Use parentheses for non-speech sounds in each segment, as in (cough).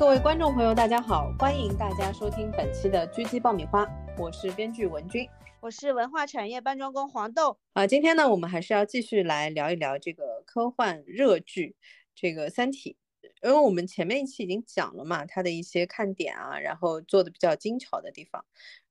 各位观众朋友，大家好，欢迎大家收听本期的狙击爆米花，我是编剧文君，我是文化产业搬砖工黄豆。啊，今天呢，我们还是要继续来聊一聊这个科幻热剧，这个《三体》。因为我们前面一期已经讲了嘛，它的一些看点啊，然后做的比较精巧的地方。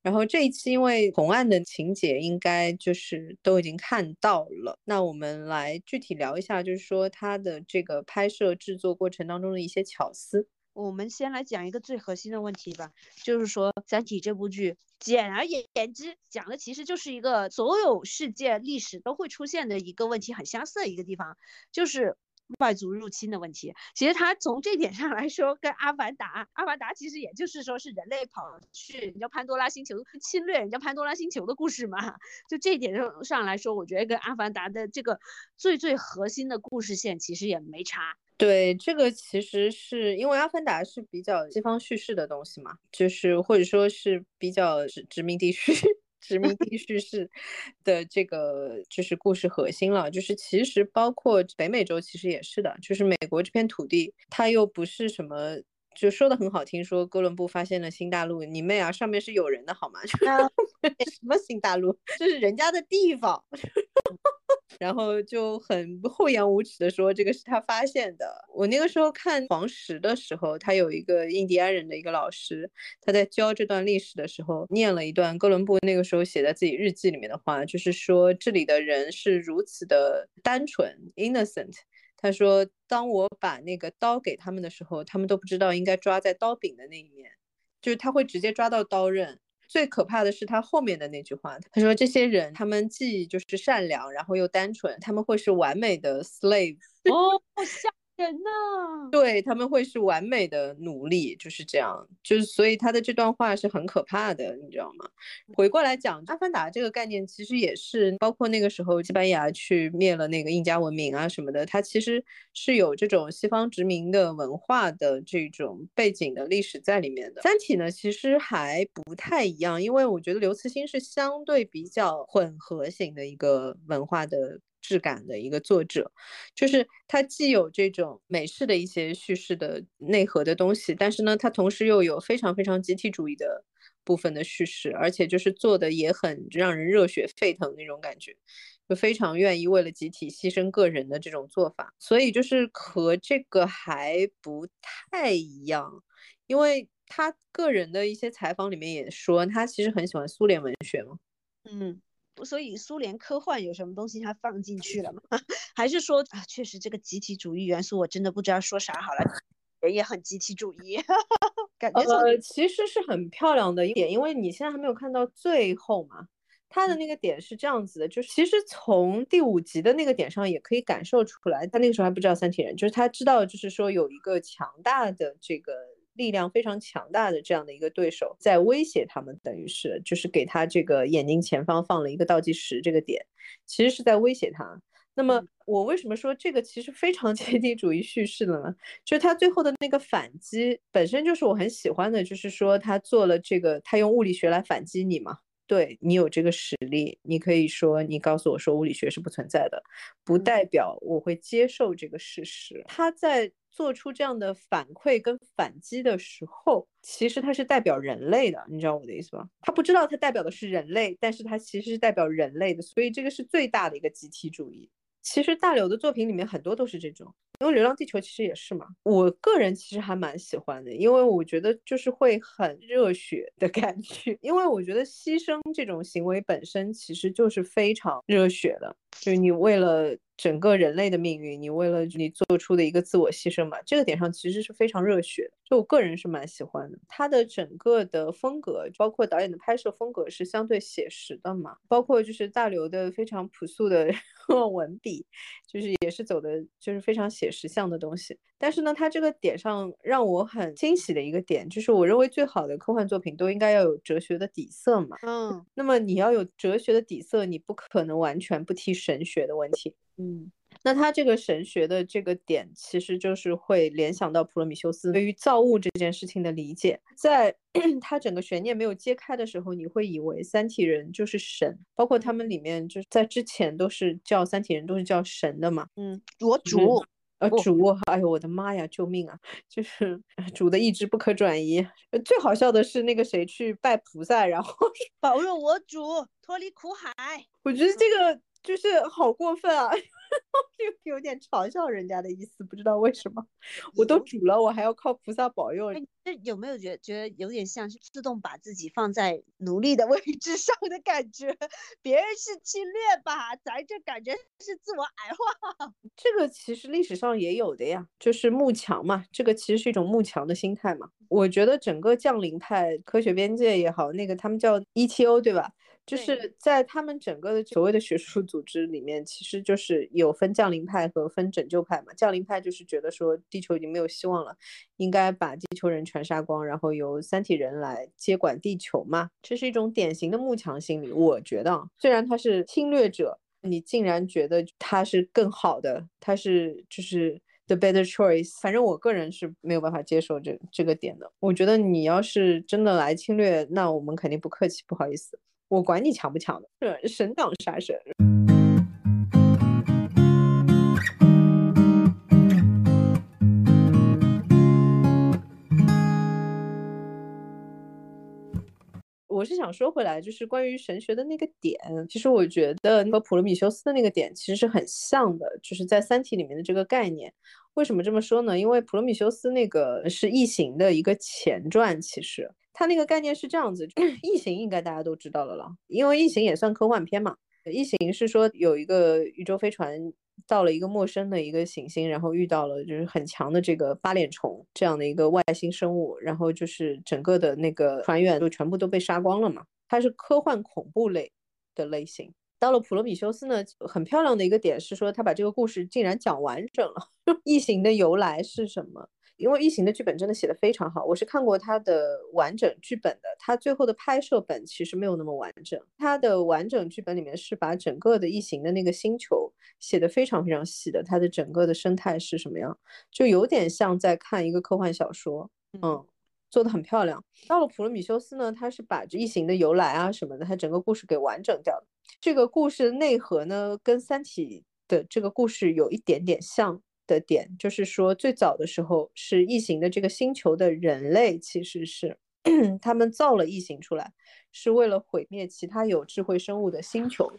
然后这一期因为红案的情节应该就是都已经看到了，那我们来具体聊一下，就是说它的这个拍摄制作过程当中的一些巧思。我们先来讲一个最核心的问题吧，就是说《三体》这部剧，简而言之，讲的其实就是一个所有世界历史都会出现的一个问题，很相似的一个地方，就是。外族入侵的问题，其实它从这点上来说，跟《阿凡达》《阿凡达》其实也就是说是人类跑去人家潘多拉星球侵略人家潘多拉星球的故事嘛。就这一点上上来说，我觉得跟《阿凡达》的这个最最核心的故事线其实也没差。对，这个其实是因为《阿凡达》是比较西方叙事的东西嘛，就是或者说是比较殖殖民地叙。(laughs) 殖民地叙事的这个就是故事核心了，就是其实包括北美洲其实也是的，就是美国这片土地，它又不是什么，就说的很好听，说哥伦布发现了新大陆，你妹啊，上面是有人的好吗？(laughs) 什么新大陆？这是人家的地方。(laughs) 然后就很厚颜无耻的说这个是他发现的。我那个时候看黄石的时候，他有一个印第安人的一个老师，他在教这段历史的时候，念了一段哥伦布那个时候写在自己日记里面的话，就是说这里的人是如此的单纯 （innocent）。他说，当我把那个刀给他们的时候，他们都不知道应该抓在刀柄的那一面，就是他会直接抓到刀刃。最可怕的是他后面的那句话，他说：“这些人，他们既就是善良，然后又单纯，他们会是完美的 slave。”哦，笑。人呢？对他们会是完美的奴隶，就是这样，就是所以他的这段话是很可怕的，你知道吗？回过来讲，阿凡达这个概念其实也是包括那个时候西班牙去灭了那个印加文明啊什么的，它其实是有这种西方殖民的文化的这种背景的历史在里面的。三体呢，其实还不太一样，因为我觉得刘慈欣是相对比较混合型的一个文化的。质感的一个作者，就是他既有这种美式的一些叙事的内核的东西，但是呢，他同时又有非常非常集体主义的部分的叙事，而且就是做的也很让人热血沸腾那种感觉，就非常愿意为了集体牺牲个人的这种做法，所以就是和这个还不太一样，因为他个人的一些采访里面也说，他其实很喜欢苏联文学嘛，嗯。所以苏联科幻有什么东西他放进去了吗？(laughs) 还是说啊，确实这个集体主义元素我真的不知道说啥好了。人也很集体主义，(laughs) 感觉呃其实是很漂亮的一点，因为你现在还没有看到最后嘛，他的那个点是这样子的，就是其实从第五集的那个点上也可以感受出来，他那个时候还不知道三体人，就是他知道就是说有一个强大的这个。力量非常强大的这样的一个对手在威胁他们，等于是就是给他这个眼睛前方放了一个倒计时这个点，其实是在威胁他。那么我为什么说这个其实非常 (laughs) 阶级主义叙事的呢？就是他最后的那个反击本身就是我很喜欢的，就是说他做了这个，他用物理学来反击你嘛。对你有这个实力，你可以说你告诉我说物理学是不存在的，不代表我会接受这个事实。他在做出这样的反馈跟反击的时候，其实他是代表人类的，你知道我的意思吧？他不知道他代表的是人类，但是他其实是代表人类的，所以这个是最大的一个集体主义。其实大刘的作品里面很多都是这种，因为《流浪地球》其实也是嘛。我个人其实还蛮喜欢的，因为我觉得就是会很热血的感觉。因为我觉得牺牲这种行为本身其实就是非常热血的，就是你为了。整个人类的命运，你为了你做出的一个自我牺牲嘛，这个点上其实是非常热血的，就我个人是蛮喜欢的。他的整个的风格，包括导演的拍摄风格是相对写实的嘛，包括就是大刘的非常朴素的 (laughs) 文笔，就是也是走的就是非常写实向的东西。但是呢，他这个点上让我很惊喜的一个点，就是我认为最好的科幻作品都应该要有哲学的底色嘛。嗯，那么你要有哲学的底色，你不可能完全不提神学的问题。嗯，那他这个神学的这个点，其实就是会联想到普罗米修斯对于造物这件事情的理解。在 (clears throat) 他整个悬念没有揭开的时候，你会以为三体人就是神，包括他们里面就是在之前都是叫三体人都是叫神的嘛。嗯，我主。呃，主，哎呦我的妈呀，救命啊！就是 (laughs) 主的意志不可转移。最好笑的是那个谁去拜菩萨，然后 (laughs) 保佑我主脱离苦海。我觉得这个就是好过分啊！(laughs) 有有点嘲笑人家的意思，不知道为什么。我都煮了，我还要靠菩萨保佑。这有没有觉觉得有点像是自动把自己放在奴隶的 (laughs) 位置上的感觉？别人是侵略吧，咱这感觉是自我矮化。(laughs) 这个其实历史上也有的呀，就是慕强嘛。这个其实是一种慕强的心态嘛。我觉得整个降临派科学边界也好，那个他们叫 ETO 对吧？就是在他们整个的所谓的学术组织里面，其实就是有分降临派和分拯救派嘛。降临派就是觉得说地球已经没有希望了，应该把地球人全杀光，然后由三体人来接管地球嘛。这是一种典型的慕强心理。我觉得，虽然他是侵略者，你竟然觉得他是更好的，他是就是 the better choice。反正我个人是没有办法接受这这个点的。我觉得你要是真的来侵略，那我们肯定不客气，不好意思。我管你强不强的，是神挡杀神。我是想说回来，就是关于神学的那个点，其实我觉得和普罗米修斯的那个点其实是很像的，就是在《三体》里面的这个概念。为什么这么说呢？因为普罗米修斯那个是异形的一个前传，其实。它那个概念是这样子，异形应该大家都知道了了，因为异形也算科幻片嘛。异形是说有一个宇宙飞船到了一个陌生的一个行星，然后遇到了就是很强的这个八脸虫这样的一个外星生物，然后就是整个的那个船员就全部都被杀光了嘛。它是科幻恐怖类的类型。到了普罗米修斯呢，很漂亮的一个点是说他把这个故事竟然讲完整了，(laughs) 异形的由来是什么？因为异形的剧本真的写的非常好，我是看过它的完整剧本的。它最后的拍摄本其实没有那么完整，它的完整剧本里面是把整个的异形的那个星球写的非常非常细的，它的整个的生态是什么样，就有点像在看一个科幻小说，嗯，做的很漂亮。到了普罗米修斯呢，他是把异形的由来啊什么的，他整个故事给完整掉了。这个故事的内核呢，跟三体的这个故事有一点点像。的点就是说，最早的时候是异形的这个星球的人类，其实是 (clears throat) 他们造了异形出来，是为了毁灭其他有智慧生物的星球。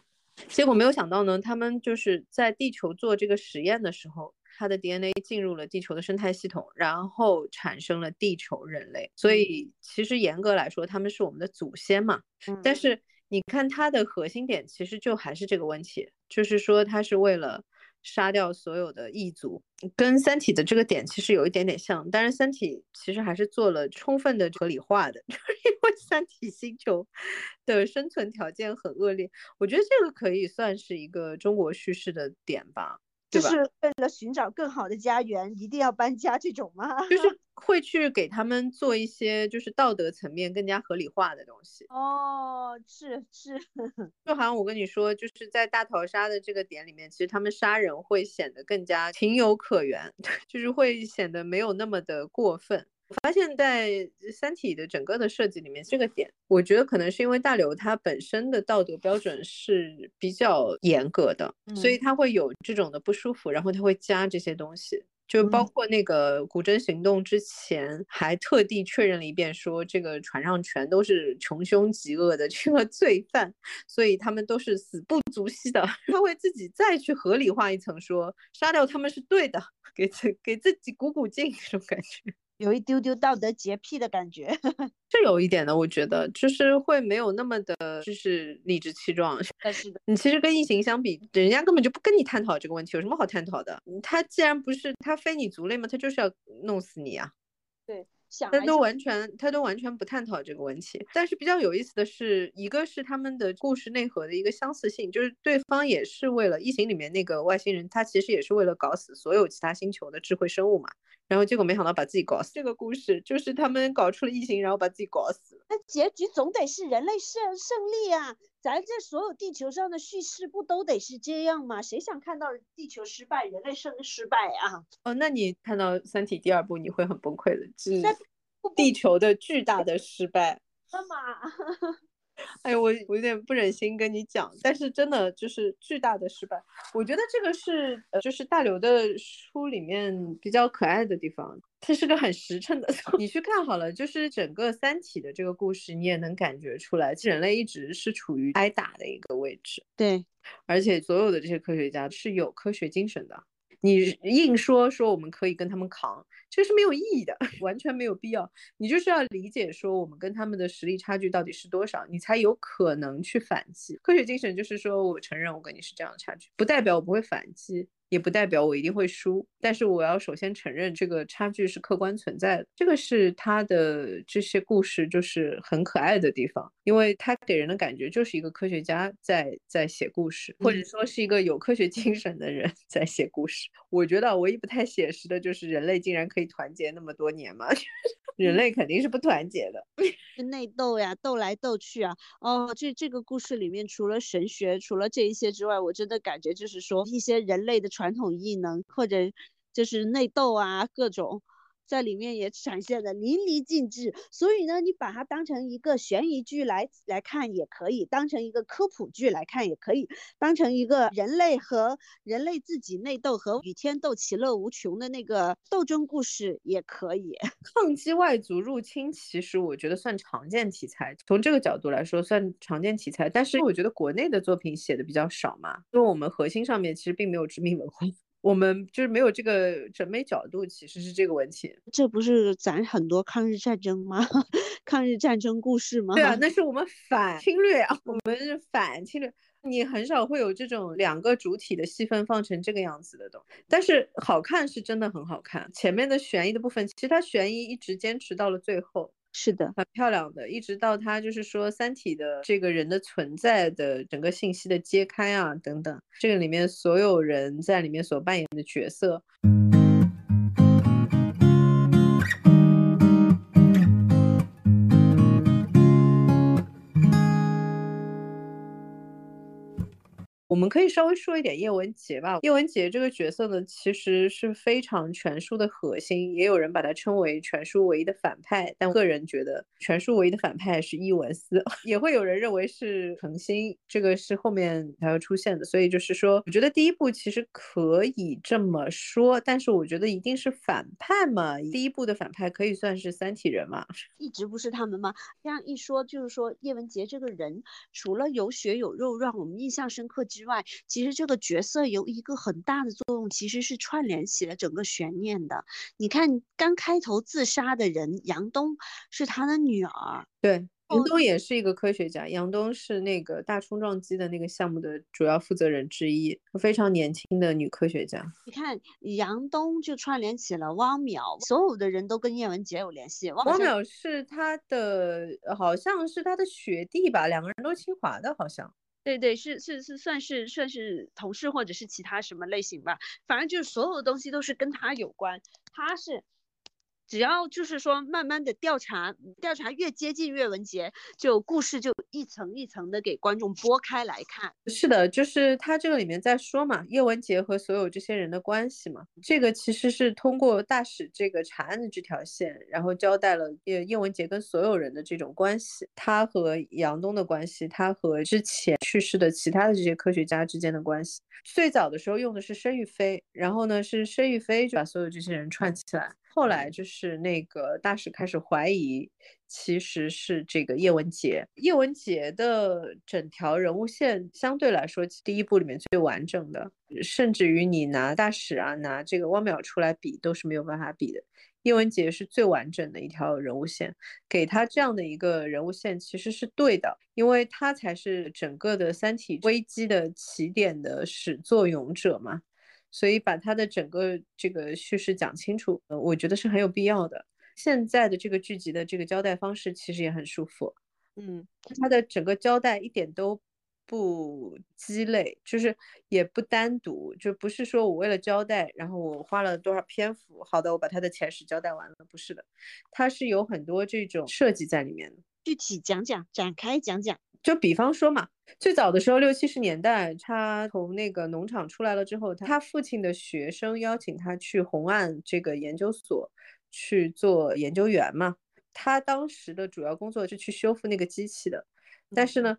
结果没有想到呢，他们就是在地球做这个实验的时候，它的 DNA 进入了地球的生态系统，然后产生了地球人类。所以其实严格来说，他们是我们的祖先嘛。但是你看它的核心点，其实就还是这个问题，就是说它是为了。杀掉所有的异族，跟《三体》的这个点其实有一点点像，但是《三体》其实还是做了充分的合理化的，(laughs) 就是因为三体星球的生存条件很恶劣，我觉得这个可以算是一个中国叙事的点吧。就是为了寻找更好的家园，一定要搬家这种吗？(laughs) 就是会去给他们做一些就是道德层面更加合理化的东西。哦，是是，(laughs) 就好像我跟你说，就是在大逃杀的这个点里面，其实他们杀人会显得更加情有可原，(laughs) 就是会显得没有那么的过分。我发现，在《三体》的整个的设计里面，这个点，我觉得可能是因为大刘他本身的道德标准是比较严格的，所以他会有这种的不舒服，然后他会加这些东西，就包括那个古筝行动之前还特地确认了一遍，说这个船上全都是穷凶极恶的这个 (laughs) 罪犯，所以他们都是死不足惜的，(laughs) 他会自己再去合理化一层，说杀掉他们是对的，(laughs) 给自给自己鼓鼓劲，这种感觉。有一丢丢道德洁癖的感觉，(laughs) 是有一点的，我觉得就是会没有那么的，就是理直气壮。但 (laughs) 是的，你其实跟异形相比，人家根本就不跟你探讨这个问题，有什么好探讨的？他既然不是他非你族类嘛，他就是要弄死你啊。对，他都完全他都完全不探讨这个问题。但是比较有意思的是，一个是他们的故事内核的一个相似性，就是对方也是为了异形里面那个外星人，他其实也是为了搞死所有其他星球的智慧生物嘛。然后结果没想到把自己搞死。这个故事就是他们搞出了异形，然后把自己搞死了。那结局总得是人类胜胜利啊！咱这所有地球上的叙事不都得是这样吗？谁想看到地球失败，人类胜失败啊？哦，那你看到《三体》第二部你会很崩溃的，是地球的巨大的失败。妈妈，(laughs) 哎，我我有点不忍心跟你讲，但是真的就是巨大的失败。我觉得这个是呃，就是大刘的书里面比较可爱的地方，他是个很实诚的。(laughs) 你去看好了，就是整个《三体》的这个故事，你也能感觉出来，人类一直是处于挨打的一个位置。对，而且所有的这些科学家是有科学精神的。你硬说说我们可以跟他们扛，这是没有意义的，(laughs) 完全没有必要。你就是要理解说我们跟他们的实力差距到底是多少，你才有可能去反击。科学精神就是说我承认我跟你是这样的差距，不代表我不会反击。也不代表我一定会输，但是我要首先承认这个差距是客观存在的。这个是他的这些故事就是很可爱的地方，因为他给人的感觉就是一个科学家在在写故事，或者说是一个有科学精神的人在写故事。我觉得唯一不太写实的就是人类竟然可以团结那么多年嘛。(laughs) 人类肯定是不团结的，(laughs) 内斗呀，斗来斗去啊。哦，这这个故事里面除了神学，除了这一些之外，我真的感觉就是说一些人类的传统异能，或者就是内斗啊，各种。在里面也展现的淋漓尽致，所以呢，你把它当成一个悬疑剧来来看也可以，当成一个科普剧来看也可以，当成一个人类和人类自己内斗和与天斗其乐无穷的那个斗争故事也可以。(laughs) 抗击外族入侵，其实我觉得算常见题材，从这个角度来说算常见题材，但是我觉得国内的作品写的比较少嘛，因为我们核心上面其实并没有殖民文化。我们就是没有这个审美角度，其实是这个问题。这不是咱很多抗日战争吗？(laughs) 抗日战争故事吗？对啊，那是我们反侵略啊，我们是反侵略。你很少会有这种两个主体的戏份放成这个样子的东西，但是好看是真的很好看。前面的悬疑的部分，其实它悬疑一直坚持到了最后。是的，很漂亮的，一直到他就是说《三体》的这个人的存在的整个信息的揭开啊等等，这个里面所有人在里面所扮演的角色。我们可以稍微说一点叶文洁吧。叶文洁这个角色呢，其实是非常全书的核心，也有人把它称为全书唯一的反派。但个人觉得，全书唯一的反派是伊文斯，(laughs) 也会有人认为是程心，这个是后面才会出现的。所以就是说，我觉得第一部其实可以这么说，但是我觉得一定是反派嘛。第一部的反派可以算是三体人嘛，(laughs) 一直不是他们吗？这样一说，就是说叶文洁这个人，除了有血有肉，让我们印象深刻之。之外，其实这个角色有一个很大的作用，其实是串联起了整个悬念的。你看，刚开头自杀的人杨东是他的女儿，对，杨东也是一个科学家。杨东是那个大冲撞机的那个项目的主要负责人之一，非常年轻的女科学家。你看，杨东就串联起了汪淼，所有的人都跟叶文洁有联系。汪淼是他的，好像是他的学弟吧，两个人都清华的，好像。对对，是是是，算是算是同事或者是其他什么类型吧，反正就是所有的东西都是跟他有关，他是。只要就是说，慢慢的调查，调查越接近岳文杰，就故事就一层一层的给观众拨开来看。是的，就是他这个里面在说嘛，叶文洁和所有这些人的关系嘛，这个其实是通过大使这个查案的这条线，然后交代了叶叶文洁跟所有人的这种关系，他和杨东的关系，他和之前去世的其他的这些科学家之间的关系。最早的时候用的是申玉飞，然后呢是申玉飞就把所有这些人串起来。后来就是那个大使开始怀疑，其实是这个叶文洁。叶文洁的整条人物线相对来说，第一部里面最完整的，甚至于你拿大使啊，拿这个汪淼出来比，都是没有办法比的。叶文洁是最完整的一条人物线，给他这样的一个人物线其实是对的，因为他才是整个的三体危机的起点的始作俑者嘛。所以把他的整个这个叙事讲清楚，呃，我觉得是很有必要的。现在的这个剧集的这个交代方式其实也很舒服，嗯，他的整个交代一点都不鸡肋，就是也不单独，就不是说我为了交代，然后我花了多少篇幅，好的，我把他的前史交代完了，不是的，他是有很多这种设计在里面的。具体讲讲，展开讲讲。就比方说嘛，最早的时候六七十年代，他从那个农场出来了之后，他父亲的学生邀请他去红岸这个研究所去做研究员嘛。他当时的主要工作是去修复那个机器的，但是呢，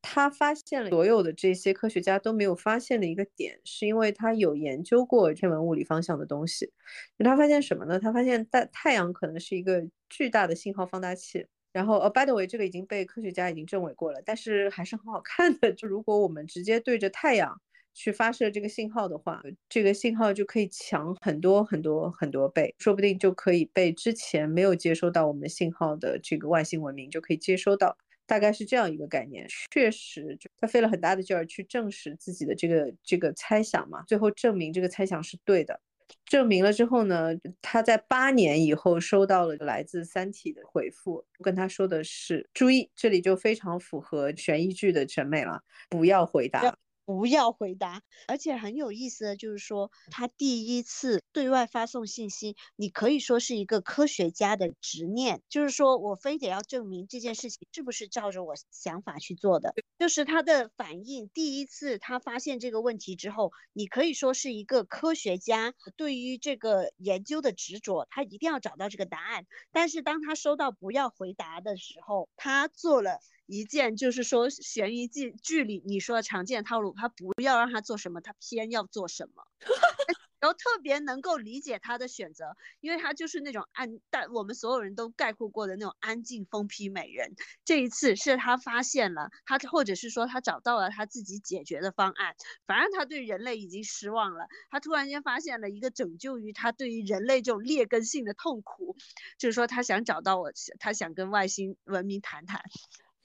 他发现了所有的这些科学家都没有发现的一个点，是因为他有研究过天文物理方向的东西。他发现什么呢？他发现太太阳可能是一个巨大的信号放大器。然后，呃，by the way，这个已经被科学家已经证伪过了，但是还是很好看的。就如果我们直接对着太阳去发射这个信号的话，这个信号就可以强很多很多很多倍，说不定就可以被之前没有接收到我们信号的这个外星文明就可以接收到，大概是这样一个概念。确实，就他费了很大的劲儿去证实自己的这个这个猜想嘛，最后证明这个猜想是对的。证明了之后呢，他在八年以后收到了来自《三体》的回复，跟他说的是：注意，这里就非常符合悬疑剧的审美了，不要回答。不要回答，而且很有意思的就是说，他第一次对外发送信息，你可以说是一个科学家的执念，就是说我非得要证明这件事情是不是照着我想法去做的，就是他的反应。第一次他发现这个问题之后，你可以说是一个科学家对于这个研究的执着，他一定要找到这个答案。但是当他收到不要回答的时候，他做了。一件就是说悬疑剧剧里你说的常见套路，他不要让他做什么，他偏要做什么，(laughs) 然后特别能够理解他的选择，因为他就是那种安，但我们所有人都概括过的那种安静疯批美人。这一次是他发现了他，或者是说他找到了他自己解决的方案，反正他对人类已经失望了，他突然间发现了一个拯救于他对于人类这种劣根性的痛苦，就是说他想找到我，他想跟外星文明谈谈。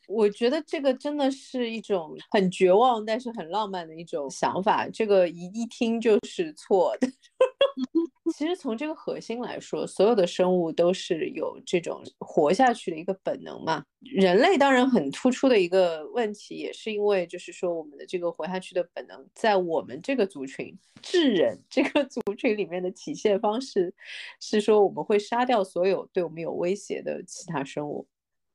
我觉得这个真的是一种很绝望，但是很浪漫的一种想法。这个一一听就是错的。(laughs) 其实从这个核心来说，所有的生物都是有这种活下去的一个本能嘛。人类当然很突出的一个问题，也是因为就是说我们的这个活下去的本能，在我们这个族群智人这个族群里面的体现方式，是说我们会杀掉所有对我们有威胁的其他生物。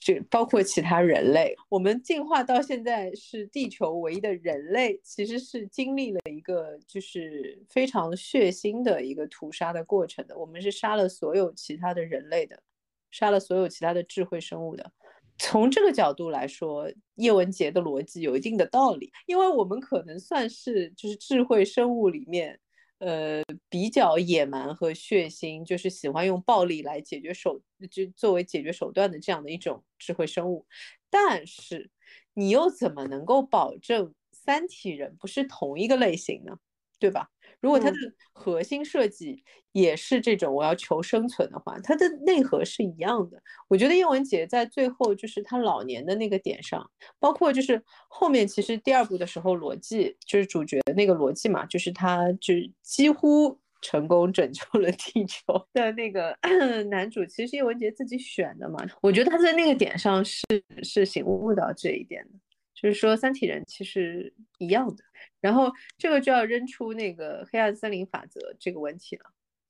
就包括其他人类，我们进化到现在是地球唯一的人类，其实是经历了一个就是非常血腥的一个屠杀的过程的。我们是杀了所有其他的人类的，杀了所有其他的智慧生物的。从这个角度来说，叶文洁的逻辑有一定的道理，因为我们可能算是就是智慧生物里面。呃，比较野蛮和血腥，就是喜欢用暴力来解决手，就作为解决手段的这样的一种智慧生物。但是，你又怎么能够保证三体人不是同一个类型呢？对吧？如果它的核心设计也是这种我要求生存的话，它的内核是一样的。我觉得叶文洁在最后就是他老年的那个点上，包括就是后面其实第二部的时候，逻辑就是主角的那个逻辑嘛，就是他就几乎成功拯救了地球的那个 (clears throat) 男主，其实叶文洁自己选的嘛。我觉得他在那个点上是是醒悟到这一点的，就是说三体人其实一样的。然后这个就要扔出那个黑暗森林法则这个问题了。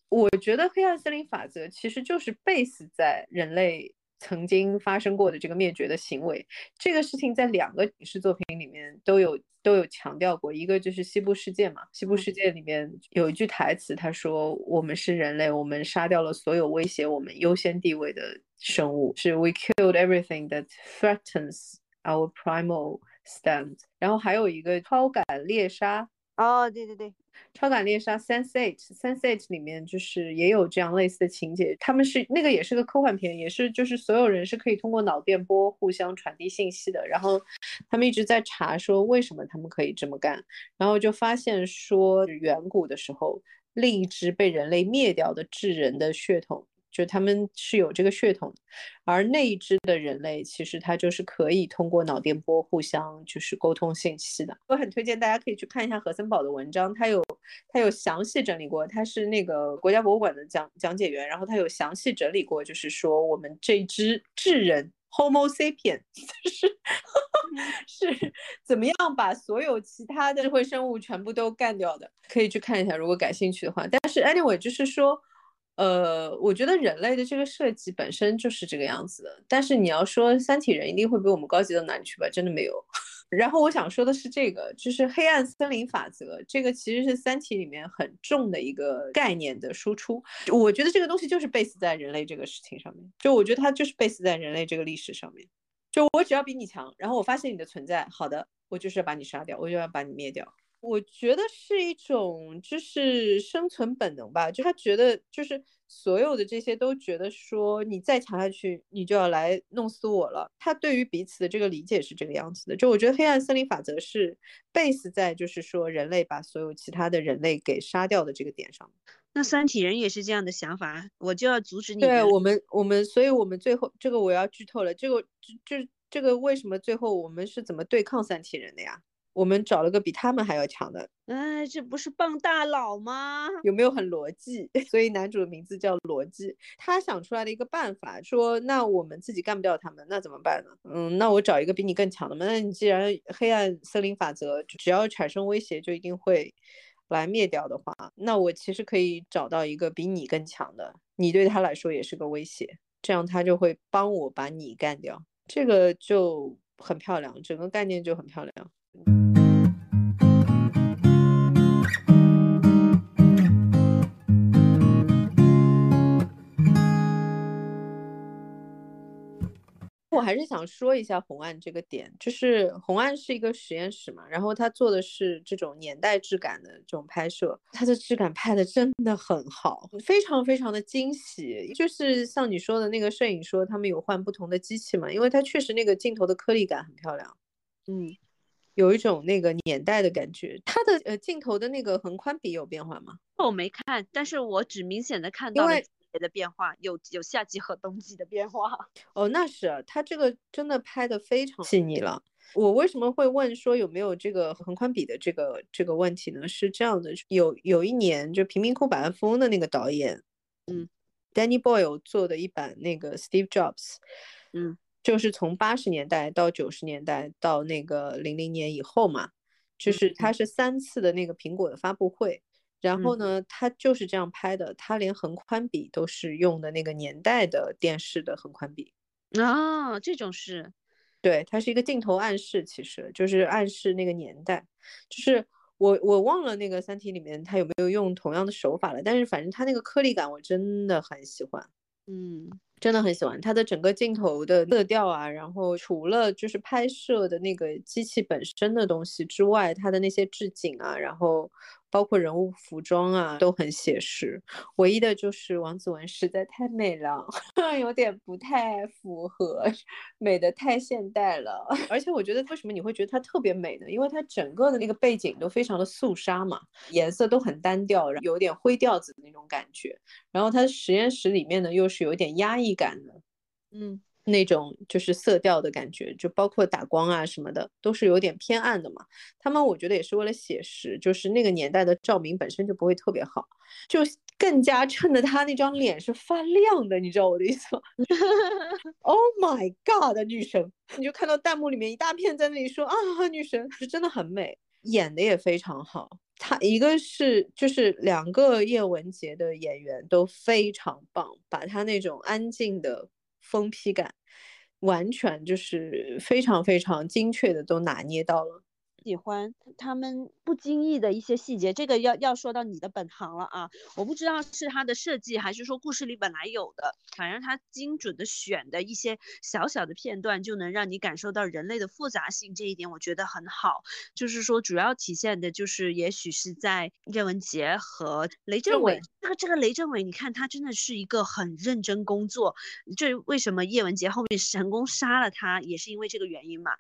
我觉得黑暗森林法则其实就是 base 在人类曾经发生过的这个灭绝的行为。这个事情在两个影视作品里面都有都有强调过。一个就是《西部世界》嘛，《西部世界》里面有一句台词，他说：“我们是人类，我们杀掉了所有威胁我们优先地位的生物，是 We killed everything that threatens our primal。” stand，然后还有一个超感猎杀哦，对对对，超感猎杀 Sense Eight，Sense Eight 里面就是也有这样类似的情节，他们是那个也是个科幻片，也是就是所有人是可以通过脑电波互相传递信息的，然后他们一直在查说为什么他们可以这么干，然后就发现说远古的时候另一只被人类灭掉的智人的血统。就他们是有这个血统的，而那一只的人类其实它就是可以通过脑电波互相就是沟通信息的。我很推荐大家可以去看一下何森堡的文章，他有他有详细整理过，他是那个国家博物馆的讲讲解员，然后他有详细整理过，就是说我们这只智人 Homo sapien (laughs) 是 (laughs) 是怎么样把所有其他的智慧生物全部都干掉的，可以去看一下，如果感兴趣的话。但是 anyway 就是说。呃，我觉得人类的这个设计本身就是这个样子的，但是你要说三体人一定会比我们高级到哪里去吧？真的没有。(laughs) 然后我想说的是这个，就是黑暗森林法则，这个其实是三体里面很重的一个概念的输出。我觉得这个东西就是 base 在人类这个事情上面，就我觉得它就是 base 在人类这个历史上面。就我只要比你强，然后我发现你的存在，好的，我就是要把你杀掉，我就要把你灭掉。我觉得是一种就是生存本能吧，就他觉得就是所有的这些都觉得说你再强下去，你就要来弄死我了。他对于彼此的这个理解是这个样子的。就我觉得黑暗森林法则是 base 在就是说人类把所有其他的人类给杀掉的这个点上。那三体人也是这样的想法，我就要阻止你。对我们，我们，所以我们最后这个我要剧透了，这个就就这个为什么最后我们是怎么对抗三体人的呀？我们找了个比他们还要强的，哎，这不是棒大佬吗？有没有很逻辑？(laughs) 所以男主的名字叫逻辑。他想出来的一个办法，说那我们自己干不掉他们，那怎么办呢？嗯，那我找一个比你更强的嘛。那你既然黑暗森林法则，只要产生威胁就一定会来灭掉的话，那我其实可以找到一个比你更强的，你对他来说也是个威胁，这样他就会帮我把你干掉。这个就很漂亮，整个概念就很漂亮。我还是想说一下红岸这个点，就是红岸是一个实验室嘛，然后他做的是这种年代质感的这种拍摄，它的质感拍的真的很好，非常非常的惊喜。就是像你说的那个摄影说他们有换不同的机器嘛，因为它确实那个镜头的颗粒感很漂亮，嗯。有一种那个年代的感觉，它的呃镜头的那个横宽比有变化吗？我没看，但是我只明显的看到的变化，有有夏季和冬季的变化。(laughs) 哦，那是他这个真的拍的非常细腻了。我为什么会问说有没有这个横宽比的这个这个问题呢？是这样的，有有一年就贫民窟百万富翁的那个导演，嗯，Danny Boyle 做的一版那个 Steve Jobs，嗯。就是从八十年代到九十年代到那个零零年以后嘛，就是他是三次的那个苹果的发布会，然后呢，他就是这样拍的，他连横宽比都是用的那个年代的电视的横宽比啊，这种是，对，它是一个镜头暗示，其实就是暗示那个年代，就是我我忘了那个三体里面他有没有用同样的手法了，但是反正他那个颗粒感我真的很喜欢，嗯。真的很喜欢它的整个镜头的色调啊，然后除了就是拍摄的那个机器本身的东西之外，它的那些置景啊，然后。包括人物服装啊，都很写实。唯一的就是王子文实在太美了，(laughs) 有点不太符合，美的太现代了。(laughs) 而且我觉得，为什么你会觉得它特别美呢？因为它整个的那个背景都非常的肃杀嘛，颜色都很单调，有点灰调子的那种感觉。然后它实验室里面呢，又是有点压抑感的，嗯。那种就是色调的感觉，就包括打光啊什么的，都是有点偏暗的嘛。他们我觉得也是为了写实，就是那个年代的照明本身就不会特别好，就更加衬得他那张脸是发亮的，你知道我的意思吗？(laughs) (laughs) Oh my god，女神！你就看到弹幕里面一大片在那里说啊，女神是真的很美，演的也非常好。他一个是就是两个叶文洁的演员都非常棒，把他那种安静的。封批感，完全就是非常非常精确的都拿捏到了。喜欢他们不经意的一些细节，这个要要说到你的本行了啊！我不知道是他的设计，还是说故事里本来有的，反正他精准的选的一些小小的片段，就能让你感受到人类的复杂性，这一点我觉得很好。就是说，主要体现的就是，也许是在叶文洁和雷政伟。这个这个雷政伟，你看他真的是一个很认真工作。这为什么叶文洁后面成功杀了他，也是因为这个原因嘛？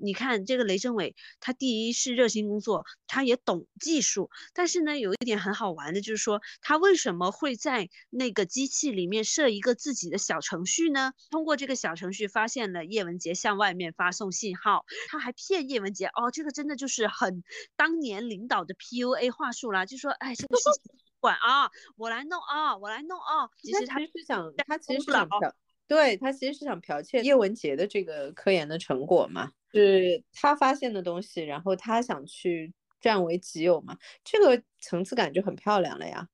你看这个雷政伟，他第一是热心工作，他也懂技术，但是呢，有一点很好玩的，就是说他为什么会在那个机器里面设一个自己的小程序呢？通过这个小程序发现了叶文洁向外面发送信号，他还骗叶文洁哦，这个真的就是很当年领导的 PUA 话术啦，就说哎，这个事情管啊，我来弄啊，我来弄啊。其实他是想，他其实是想剽，对他其实是想剽窃叶文洁的这个科研的成果嘛。是他发现的东西，然后他想去占为己有嘛？这个层次感就很漂亮了呀。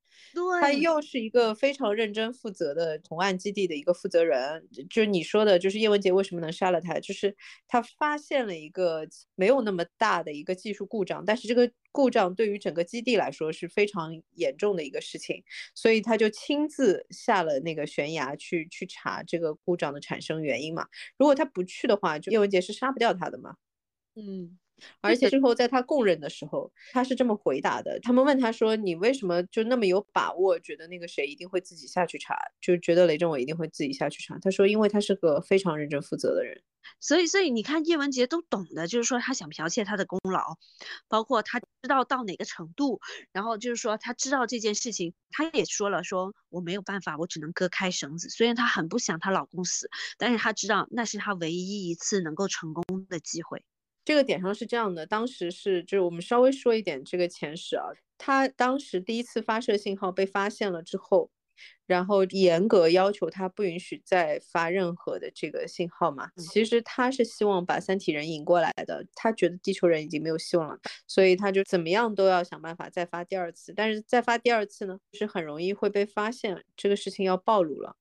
他，又是一个非常认真负责的同案基地的一个负责人，就是你说的，就是叶文洁为什么能杀了他，就是他发现了一个没有那么大的一个技术故障，但是这个故障对于整个基地来说是非常严重的一个事情，所以他就亲自下了那个悬崖去去查这个故障的产生原因嘛。如果他不去的话，就叶文洁是杀不掉他的嘛。嗯，而且最后在他供认的时候，他是这么回答的：他们问他说：“你为什么就那么有把握，觉得那个谁一定会自己下去查，就觉得雷政委一定会自己下去查？”他说：“因为他是个非常认真负责的人。所以所以你看叶文洁都懂的，就是说他想剽窃他的功劳，包括他知道到哪个程度，然后就是说他知道这件事情，他也说了说我没有办法，我只能割开绳子。虽然她很不想她老公死，但是她知道那是她唯一一次能够成功的机会。这个点上是这样的，当时是就是我们稍微说一点这个前史啊，他当时第一次发射信号被发现了之后。然后严格要求他不允许再发任何的这个信号嘛。其实他是希望把三体人引过来的，他觉得地球人已经没有希望了，所以他就怎么样都要想办法再发第二次。但是再发第二次呢，是很容易会被发现，这个事情要暴露了。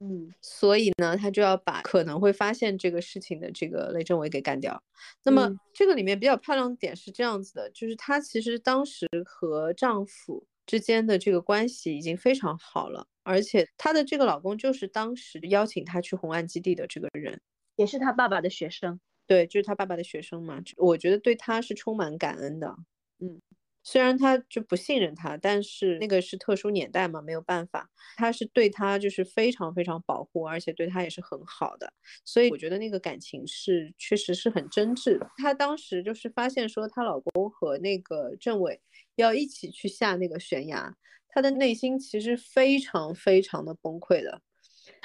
嗯，所以呢，他就要把可能会发现这个事情的这个雷政委给干掉。那么这个里面比较漂亮的点是这样子的，就是她其实当时和丈夫。之间的这个关系已经非常好了，而且她的这个老公就是当时邀请她去红岸基地的这个人，也是她爸爸的学生。对，就是她爸爸的学生嘛。我觉得对她是充满感恩的。嗯。虽然他就不信任他，但是那个是特殊年代嘛，没有办法，他是对他就是非常非常保护，而且对他也是很好的，所以我觉得那个感情是确实是很真挚的。她当时就是发现说她老公和那个政委要一起去下那个悬崖，她的内心其实非常非常的崩溃的，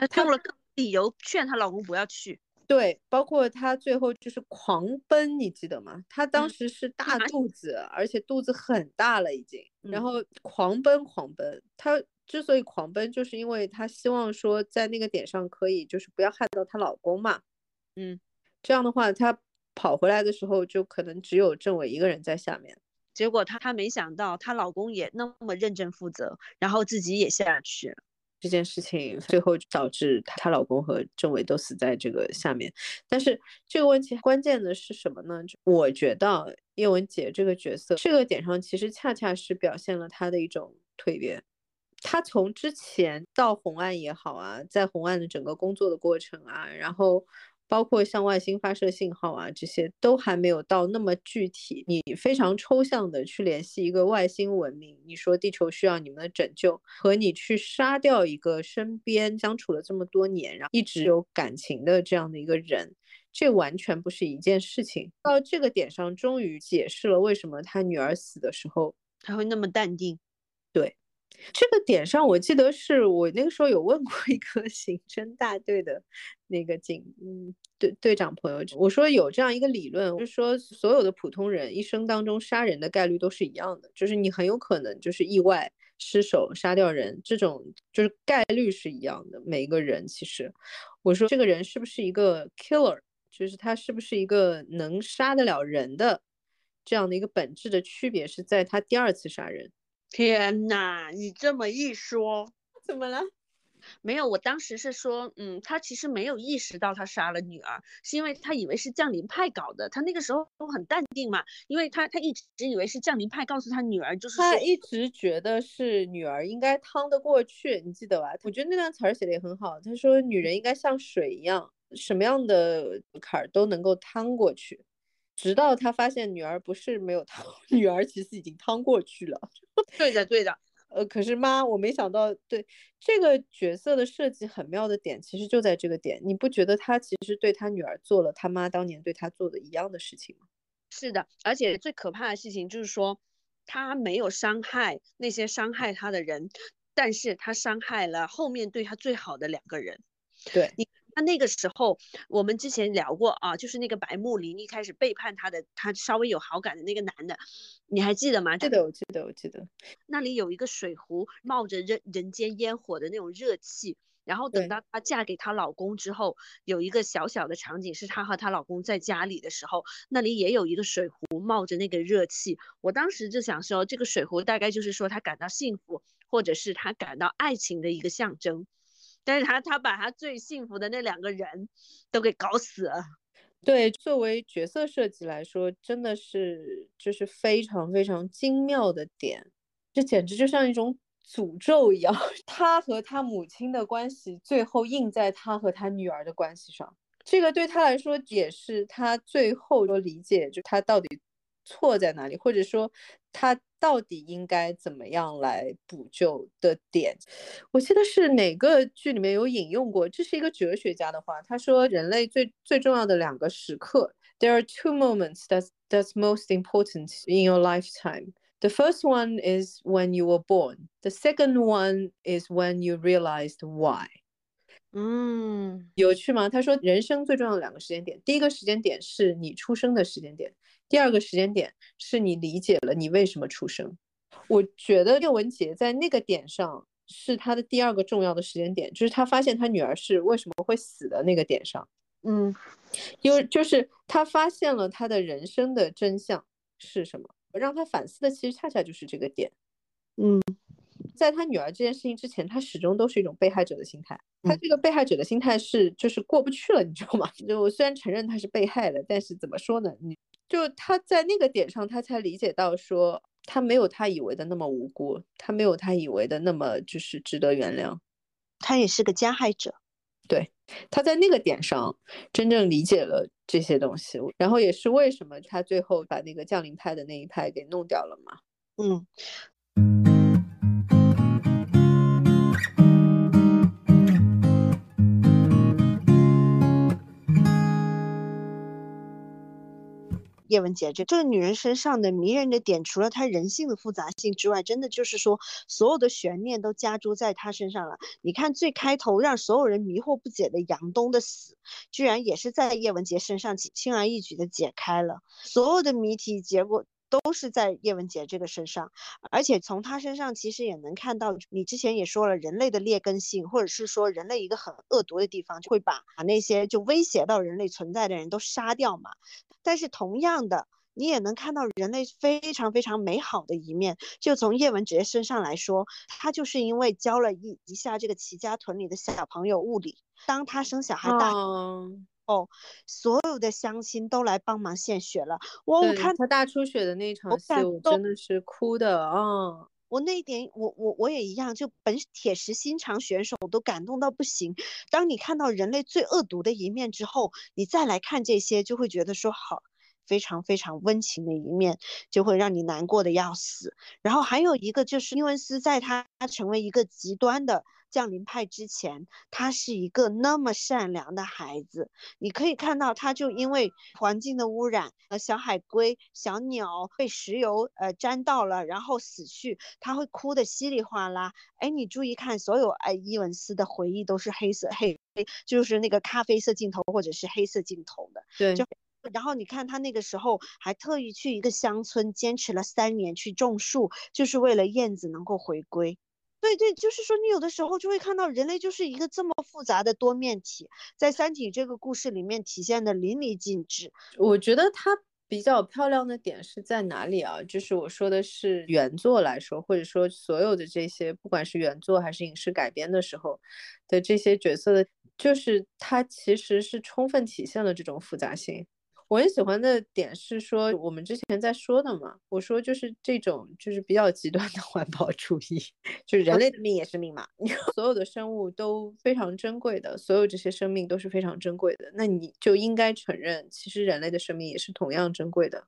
她用了各理由劝她老公不要去。对，包括她最后就是狂奔，你记得吗？她当时是大肚子，而且肚子很大了已经，然后狂奔狂奔。她之所以狂奔，就是因为她希望说在那个点上可以就是不要害到她老公嘛。嗯，这样的话，她跑回来的时候就可能只有政委一个人在下面。结果她她没想到她老公也那么认真负责，然后自己也下去了。这件事情最后导致她老公和政委都死在这个下面，但是这个问题关键的是什么呢？我觉得叶文洁这个角色这个点上其实恰恰是表现了她的一种蜕变。她从之前到红岸也好啊，在红岸的整个工作的过程啊，然后。包括向外星发射信号啊，这些都还没有到那么具体。你非常抽象的去联系一个外星文明，你说地球需要你们的拯救，和你去杀掉一个身边相处了这么多年，然后一直有感情的这样的一个人，这完全不是一件事情。到这个点上，终于解释了为什么他女儿死的时候他会那么淡定。这个点上，我记得是我那个时候有问过一个 (laughs) 刑侦大队的那个警，嗯，队队长朋友，我说有这样一个理论，就是说所有的普通人一生当中杀人的概率都是一样的，就是你很有可能就是意外失手杀掉人，这种就是概率是一样的。每一个人其实，我说这个人是不是一个 killer，就是他是不是一个能杀得了人的这样的一个本质的区别是在他第二次杀人。天呐，你这么一说，怎么了？没有，我当时是说，嗯，他其实没有意识到他杀了女儿，是因为他以为是降临派搞的。他那个时候都很淡定嘛，因为他他一直以为是降临派告诉他女儿，就是他一直觉得是女儿应该趟得过去，你记得吧？我觉得那段词儿写的也很好。他说女人应该像水一样，什么样的坎儿都能够趟过去。直到他发现女儿不是没有趟，(laughs) 女儿其实已经趟过去了。(laughs) 对的，对的。呃，可是妈，我没想到，对这个角色的设计很妙的点，其实就在这个点。你不觉得他其实对他女儿做了他妈当年对他做的一样的事情吗？是的，而且最可怕的事情就是说，他没有伤害那些伤害他的人，但是他伤害了后面对他最好的两个人。对你。他那个时候，我们之前聊过啊，就是那个白慕林一开始背叛他的，他稍微有好感的那个男的，你还记得吗？记得，我记得，我记得。那里有一个水壶，冒着人人间烟火的那种热气。然后等到她嫁给她老公之后，有一个小小的场景是她和她老公在家里的时候，那里也有一个水壶冒着那个热气。我当时就想说，这个水壶大概就是说她感到幸福，或者是她感到爱情的一个象征。但是他他把他最幸福的那两个人都给搞死了。对，作为角色设计来说，真的是就是非常非常精妙的点，这简直就像一种诅咒一样。(laughs) 他和他母亲的关系最后印在他和他女儿的关系上，这个对他来说也是他最后的理解，就他到底错在哪里，或者说他。到底应该怎么样来补救的点？我记得是哪个剧里面有引用过，这是一个哲学家的话，他说人类最最重要的两个时刻，There are two moments that's that's most important in your lifetime. The first one is when you were born. The second one is when you realized why. 嗯，有趣吗？他说人生最重要的两个时间点，第一个时间点是你出生的时间点。第二个时间点是你理解了你为什么出生。我觉得叶文洁在那个点上是他的第二个重要的时间点，就是他发现他女儿是为什么会死的那个点上。嗯，因为就是他发现了他的人生的真相是什么，让他反思的其实恰恰就是这个点。嗯，在他女儿这件事情之前，他始终都是一种被害者的心态。他这个被害者的心态是就是过不去了，你知道吗？(laughs) 就我虽然承认他是被害的，但是怎么说呢？你。就他在那个点上，他才理解到说，他没有他以为的那么无辜，他没有他以为的那么就是值得原谅，他也是个加害者。对，他在那个点上真正理解了这些东西，然后也是为什么他最后把那个降临派的那一派给弄掉了嘛。嗯。叶文洁这这个女人身上的迷人的点，除了她人性的复杂性之外，真的就是说所有的悬念都加诸在她身上了。你看最开头让所有人迷惑不解的杨东的死，居然也是在叶文洁身上轻而易举的解开了。所有的谜题结果都是在叶文洁这个身上，而且从她身上其实也能看到，你之前也说了，人类的劣根性，或者是说人类一个很恶毒的地方，就会把把那些就威胁到人类存在的人都杀掉嘛。但是同样的，你也能看到人类非常非常美好的一面。就从叶文洁身上来说，她就是因为教了一一下这个齐家屯里的小朋友物理，当他生小孩大哦，所有的乡亲都来帮忙献血了。我我看他大出血的那场戏，我真的是哭的啊！我那一点，我我我也一样，就本铁石心肠选手都感动到不行。当你看到人类最恶毒的一面之后，你再来看这些，就会觉得说好，非常非常温情的一面，就会让你难过的要死。然后还有一个就是伊文斯，在他成为一个极端的。降临派之前，他是一个那么善良的孩子。你可以看到，他就因为环境的污染，呃，小海龟、小鸟被石油呃沾到了，然后死去，他会哭得稀里哗啦。哎，你注意看，所有哎伊文斯的回忆都是黑色黑，就是那个咖啡色镜头或者是黑色镜头的。对，就然后你看他那个时候还特意去一个乡村，坚持了三年去种树，就是为了燕子能够回归。对对，就是说，你有的时候就会看到人类就是一个这么复杂的多面体，在《三体》这个故事里面体现的淋漓尽致。我觉得它比较漂亮的点是在哪里啊？就是我说的是原作来说，或者说所有的这些，不管是原作还是影视改编的时候的这些角色的，就是它其实是充分体现了这种复杂性。我很喜欢的点是说，我们之前在说的嘛，我说就是这种就是比较极端的环保主义，就是人类的命也是命嘛，(laughs) 所有的生物都非常珍贵的，所有这些生命都是非常珍贵的，那你就应该承认，其实人类的生命也是同样珍贵的。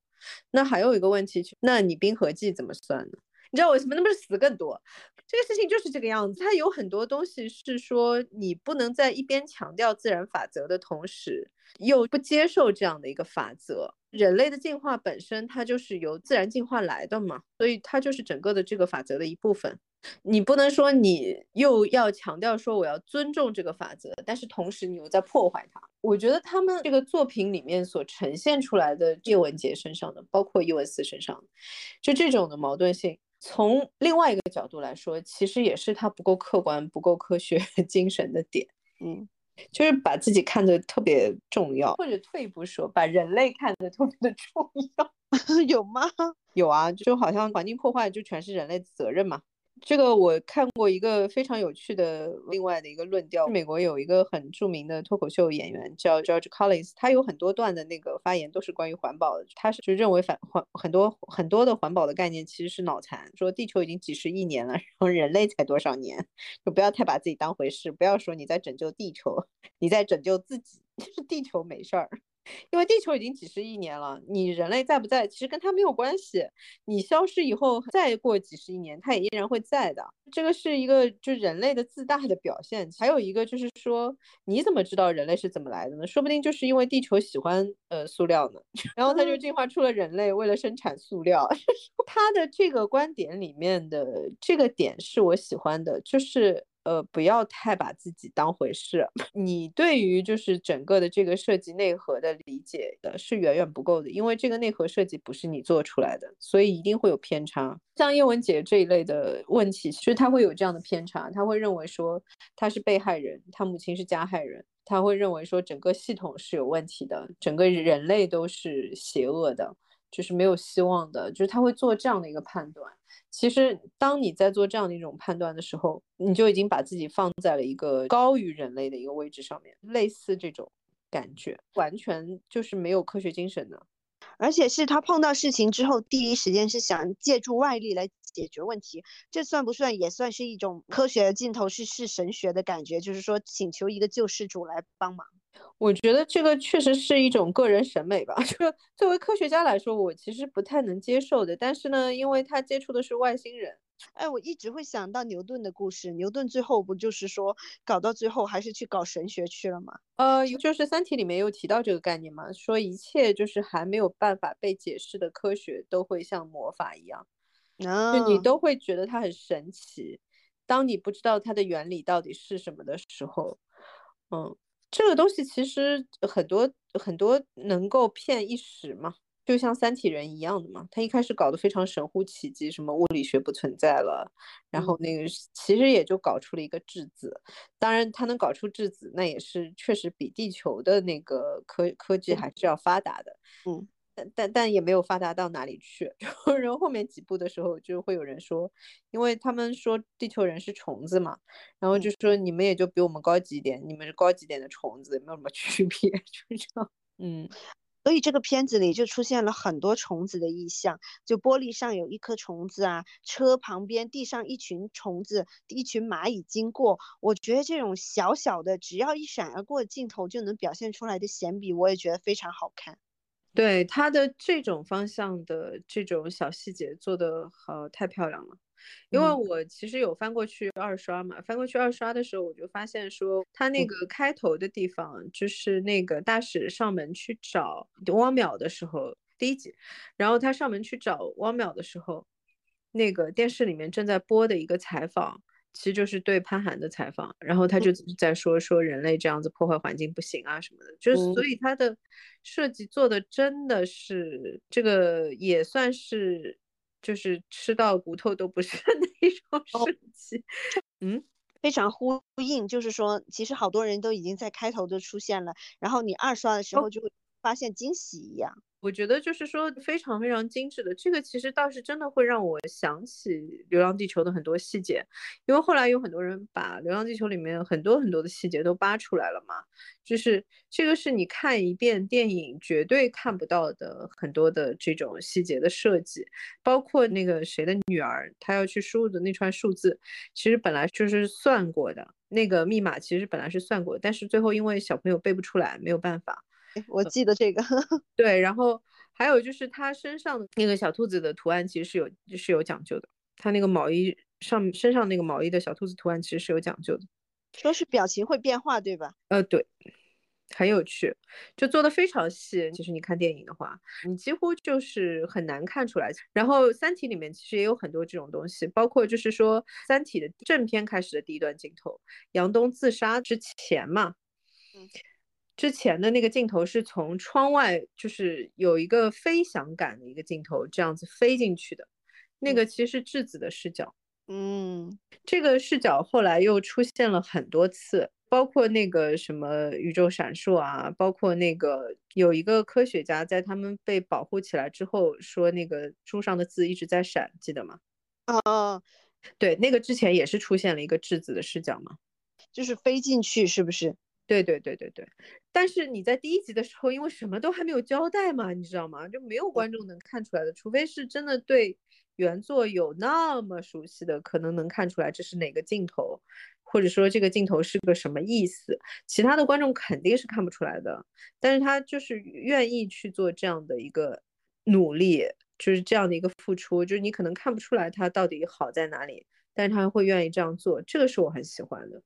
那还有一个问题，那你冰河纪怎么算呢？你知道为什么那么死更多？这个事情就是这个样子，它有很多东西是说你不能在一边强调自然法则的同时。又不接受这样的一个法则，人类的进化本身它就是由自然进化来的嘛，所以它就是整个的这个法则的一部分。你不能说你又要强调说我要尊重这个法则，但是同时你又在破坏它。我觉得他们这个作品里面所呈现出来的叶文洁身上的，包括叶文思身上，就这种的矛盾性，从另外一个角度来说，其实也是他不够客观、不够科学 (laughs) 精神的点。嗯。就是把自己看得特别重要，或者退一步说，把人类看得特别的重要，(laughs) 有吗？有啊，就好像环境破坏就全是人类的责任嘛。这个我看过一个非常有趣的另外的一个论调，美国有一个很著名的脱口秀演员叫 George Collins，他有很多段的那个发言都是关于环保的，他是就认为反环很多很多的环保的概念其实是脑残，说地球已经几十亿年了，然后人类才多少年，就不要太把自己当回事，不要说你在拯救地球，你在拯救自己，(laughs) 就是地球没事儿。因为地球已经几十亿年了，你人类在不在，其实跟它没有关系。你消失以后，再过几十亿年，它也依然会在的。这个是一个就人类的自大的表现。还有一个就是说，你怎么知道人类是怎么来的呢？说不定就是因为地球喜欢呃塑料呢，然后它就进化出了人类，为了生产塑料。(laughs) 他的这个观点里面的这个点是我喜欢的，就是。呃，不要太把自己当回事。(laughs) 你对于就是整个的这个设计内核的理解的是远远不够的，因为这个内核设计不是你做出来的，所以一定会有偏差。像叶文洁这一类的问题，其实他会有这样的偏差，他会认为说他是被害人，他母亲是加害人，他会认为说整个系统是有问题的，整个人类都是邪恶的，就是没有希望的，就是他会做这样的一个判断。其实，当你在做这样的一种判断的时候，你就已经把自己放在了一个高于人类的一个位置上面，类似这种感觉，完全就是没有科学精神的。而且是他碰到事情之后，第一时间是想借助外力来解决问题，这算不算也算是一种科学的尽头是是神学的感觉？就是说，请求一个救世主来帮忙。我觉得这个确实是一种个人审美吧。(laughs) 就是作为科学家来说，我其实不太能接受的。但是呢，因为他接触的是外星人，哎，我一直会想到牛顿的故事。牛顿最后不就是说，搞到最后还是去搞神学去了吗？呃，就是《三体》里面有提到这个概念嘛，说一切就是还没有办法被解释的科学都会像魔法一样，就你都会觉得它很神奇。当你不知道它的原理到底是什么的时候，嗯。这个东西其实很多很多能够骗一时嘛，就像三体人一样的嘛。他一开始搞得非常神乎其技，什么物理学不存在了，然后那个其实也就搞出了一个质子。当然，他能搞出质子，那也是确实比地球的那个科科技还是要发达的。嗯。但但也没有发达到哪里去，(laughs) 然后后面几部的时候就会有人说，因为他们说地球人是虫子嘛，然后就说你们也就比我们高级一点，你们是高级点的虫子，没有什么 (laughs) 区别，就是这样。嗯，所以这个片子里就出现了很多虫子的意象，就玻璃上有一颗虫子啊，车旁边地上一群虫子，一群蚂蚁经过，我觉得这种小小的只要一闪而过的镜头就能表现出来的闲笔，我也觉得非常好看。对他的这种方向的这种小细节做的好太漂亮了，因为我其实有翻过去二刷嘛，翻过去二刷的时候，我就发现说他那个开头的地方，就是那个大使上门去找汪淼的时候，第一集，然后他上门去找汪淼的时候，那个电视里面正在播的一个采访。其实就是对潘寒的采访，然后他就在说说人类这样子破坏环境不行啊什么的，就是所以他的设计做的真的是这个也算是就是吃到骨头都不剩的 (laughs) 那种设计，嗯，非常呼应，就是说其实好多人都已经在开头就出现了，然后你二刷的时候就会发现惊喜一样。我觉得就是说非常非常精致的，这个其实倒是真的会让我想起《流浪地球》的很多细节，因为后来有很多人把《流浪地球》里面很多很多的细节都扒出来了嘛，就是这个是你看一遍电影绝对看不到的很多的这种细节的设计，包括那个谁的女儿，她要去输入的那串数字，其实本来就是算过的，那个密码其实本来是算过，但是最后因为小朋友背不出来，没有办法。我记得这个，(laughs) 对，然后还有就是他身上的那个小兔子的图案其实是有是有讲究的，他那个毛衣上身上那个毛衣的小兔子图案其实是有讲究的，说是表情会变化，对吧？呃，对，很有趣，就做的非常细。其实你看电影的话，你几乎就是很难看出来。然后《三体》里面其实也有很多这种东西，包括就是说《三体》的正片开始的第一段镜头，杨东自杀之前嘛，嗯。之前的那个镜头是从窗外，就是有一个飞翔感的一个镜头，这样子飞进去的，那个其实是质子的视角。嗯，这个视角后来又出现了很多次，包括那个什么宇宙闪烁啊，包括那个有一个科学家在他们被保护起来之后说，那个书上的字一直在闪，记得吗？哦，对，那个之前也是出现了一个质子的视角嘛，就是飞进去，是不是？对对对对对。但是你在第一集的时候，因为什么都还没有交代嘛，你知道吗？就没有观众能看出来的，除非是真的对原作有那么熟悉的，可能能看出来这是哪个镜头，或者说这个镜头是个什么意思。其他的观众肯定是看不出来的。但是他就是愿意去做这样的一个努力。就是这样的一个付出，就是你可能看不出来他到底好在哪里，但是他会愿意这样做，这个是我很喜欢的。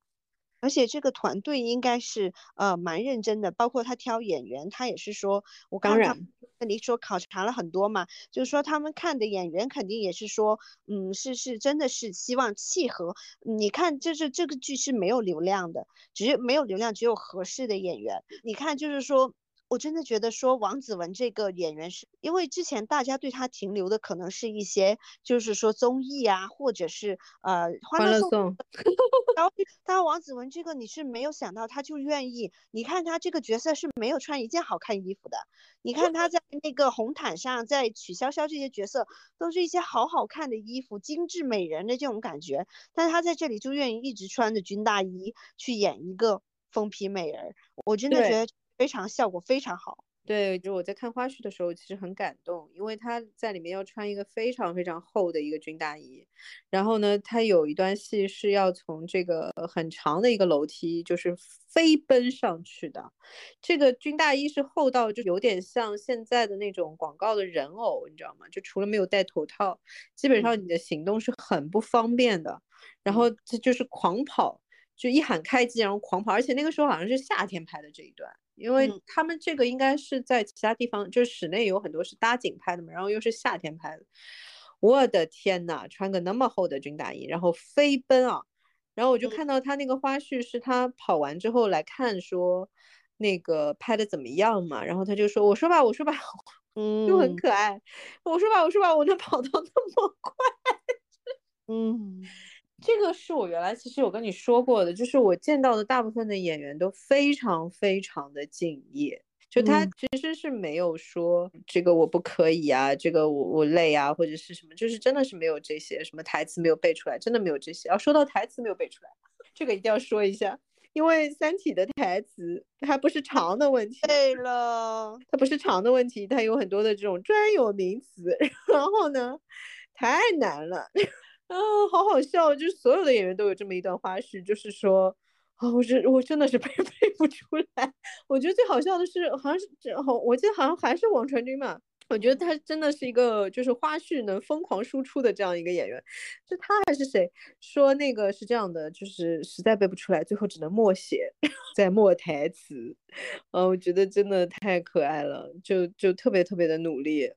而且这个团队应该是呃蛮认真的，包括他挑演员，他也是说，我刚刚跟你说考察了很多嘛，就是说他们看的演员肯定也是说，嗯，是是真的是希望契合。你看，就是这个剧是没有流量的，只有没有流量，只有合适的演员。你看，就是说。我真的觉得说王子文这个演员是因为之前大家对他停留的可能是一些就是说综艺啊，或者是呃欢乐颂。(laughs) 然后，但王子文这个你是没有想到他就愿意。你看他这个角色是没有穿一件好看衣服的。你看他在那个红毯上，在曲筱绡这些角色都是一些好好看的衣服，精致美人的这种感觉。但是他在这里就愿意一直穿着军大衣去演一个疯批美人。我真的觉得。非常效果非常好，对，就我在看花絮的时候，其实很感动，因为他在里面要穿一个非常非常厚的一个军大衣，然后呢，他有一段戏是要从这个很长的一个楼梯，就是飞奔上去的，这个军大衣是厚到就有点像现在的那种广告的人偶，你知道吗？就除了没有戴头套，基本上你的行动是很不方便的，然后这就是狂跑，就一喊开机然后狂跑，而且那个时候好像是夏天拍的这一段。因为他们这个应该是在其他地方，就是室内有很多是搭景拍的嘛，然后又是夏天拍的。我的天呐，穿个那么厚的军大衣，然后飞奔啊！然后我就看到他那个花絮，是他跑完之后来看说那个拍的怎么样嘛，然后他就说：“我说吧，我说吧，(laughs) 嗯，就很可爱。我说吧，我说吧，我能跑到那么快，(laughs) 嗯。”这个是我原来其实有跟你说过的，就是我见到的大部分的演员都非常非常的敬业，就他其实是没有说这个我不可以啊，这个我我累啊，或者是什么，就是真的是没有这些什么台词没有背出来，真的没有这些。要说到台词没有背出来，这个一定要说一下，因为《三体》的台词它不是长的问题，(laughs) 对了，它不是长的问题，它有很多的这种专有名词，然后呢，太难了。啊，好好笑！就是所有的演员都有这么一段花絮，就是说，啊，我真我真的是背 (laughs) 背不出来。我觉得最好笑的是，好像是这好，我记得好像还是王传君嘛。我觉得他真的是一个就是花絮能疯狂输出的这样一个演员。是他还是谁说那个是这样的？就是实在背不出来，最后只能默写，(laughs) 在默台词。啊，我觉得真的太可爱了，就就特别特别的努力。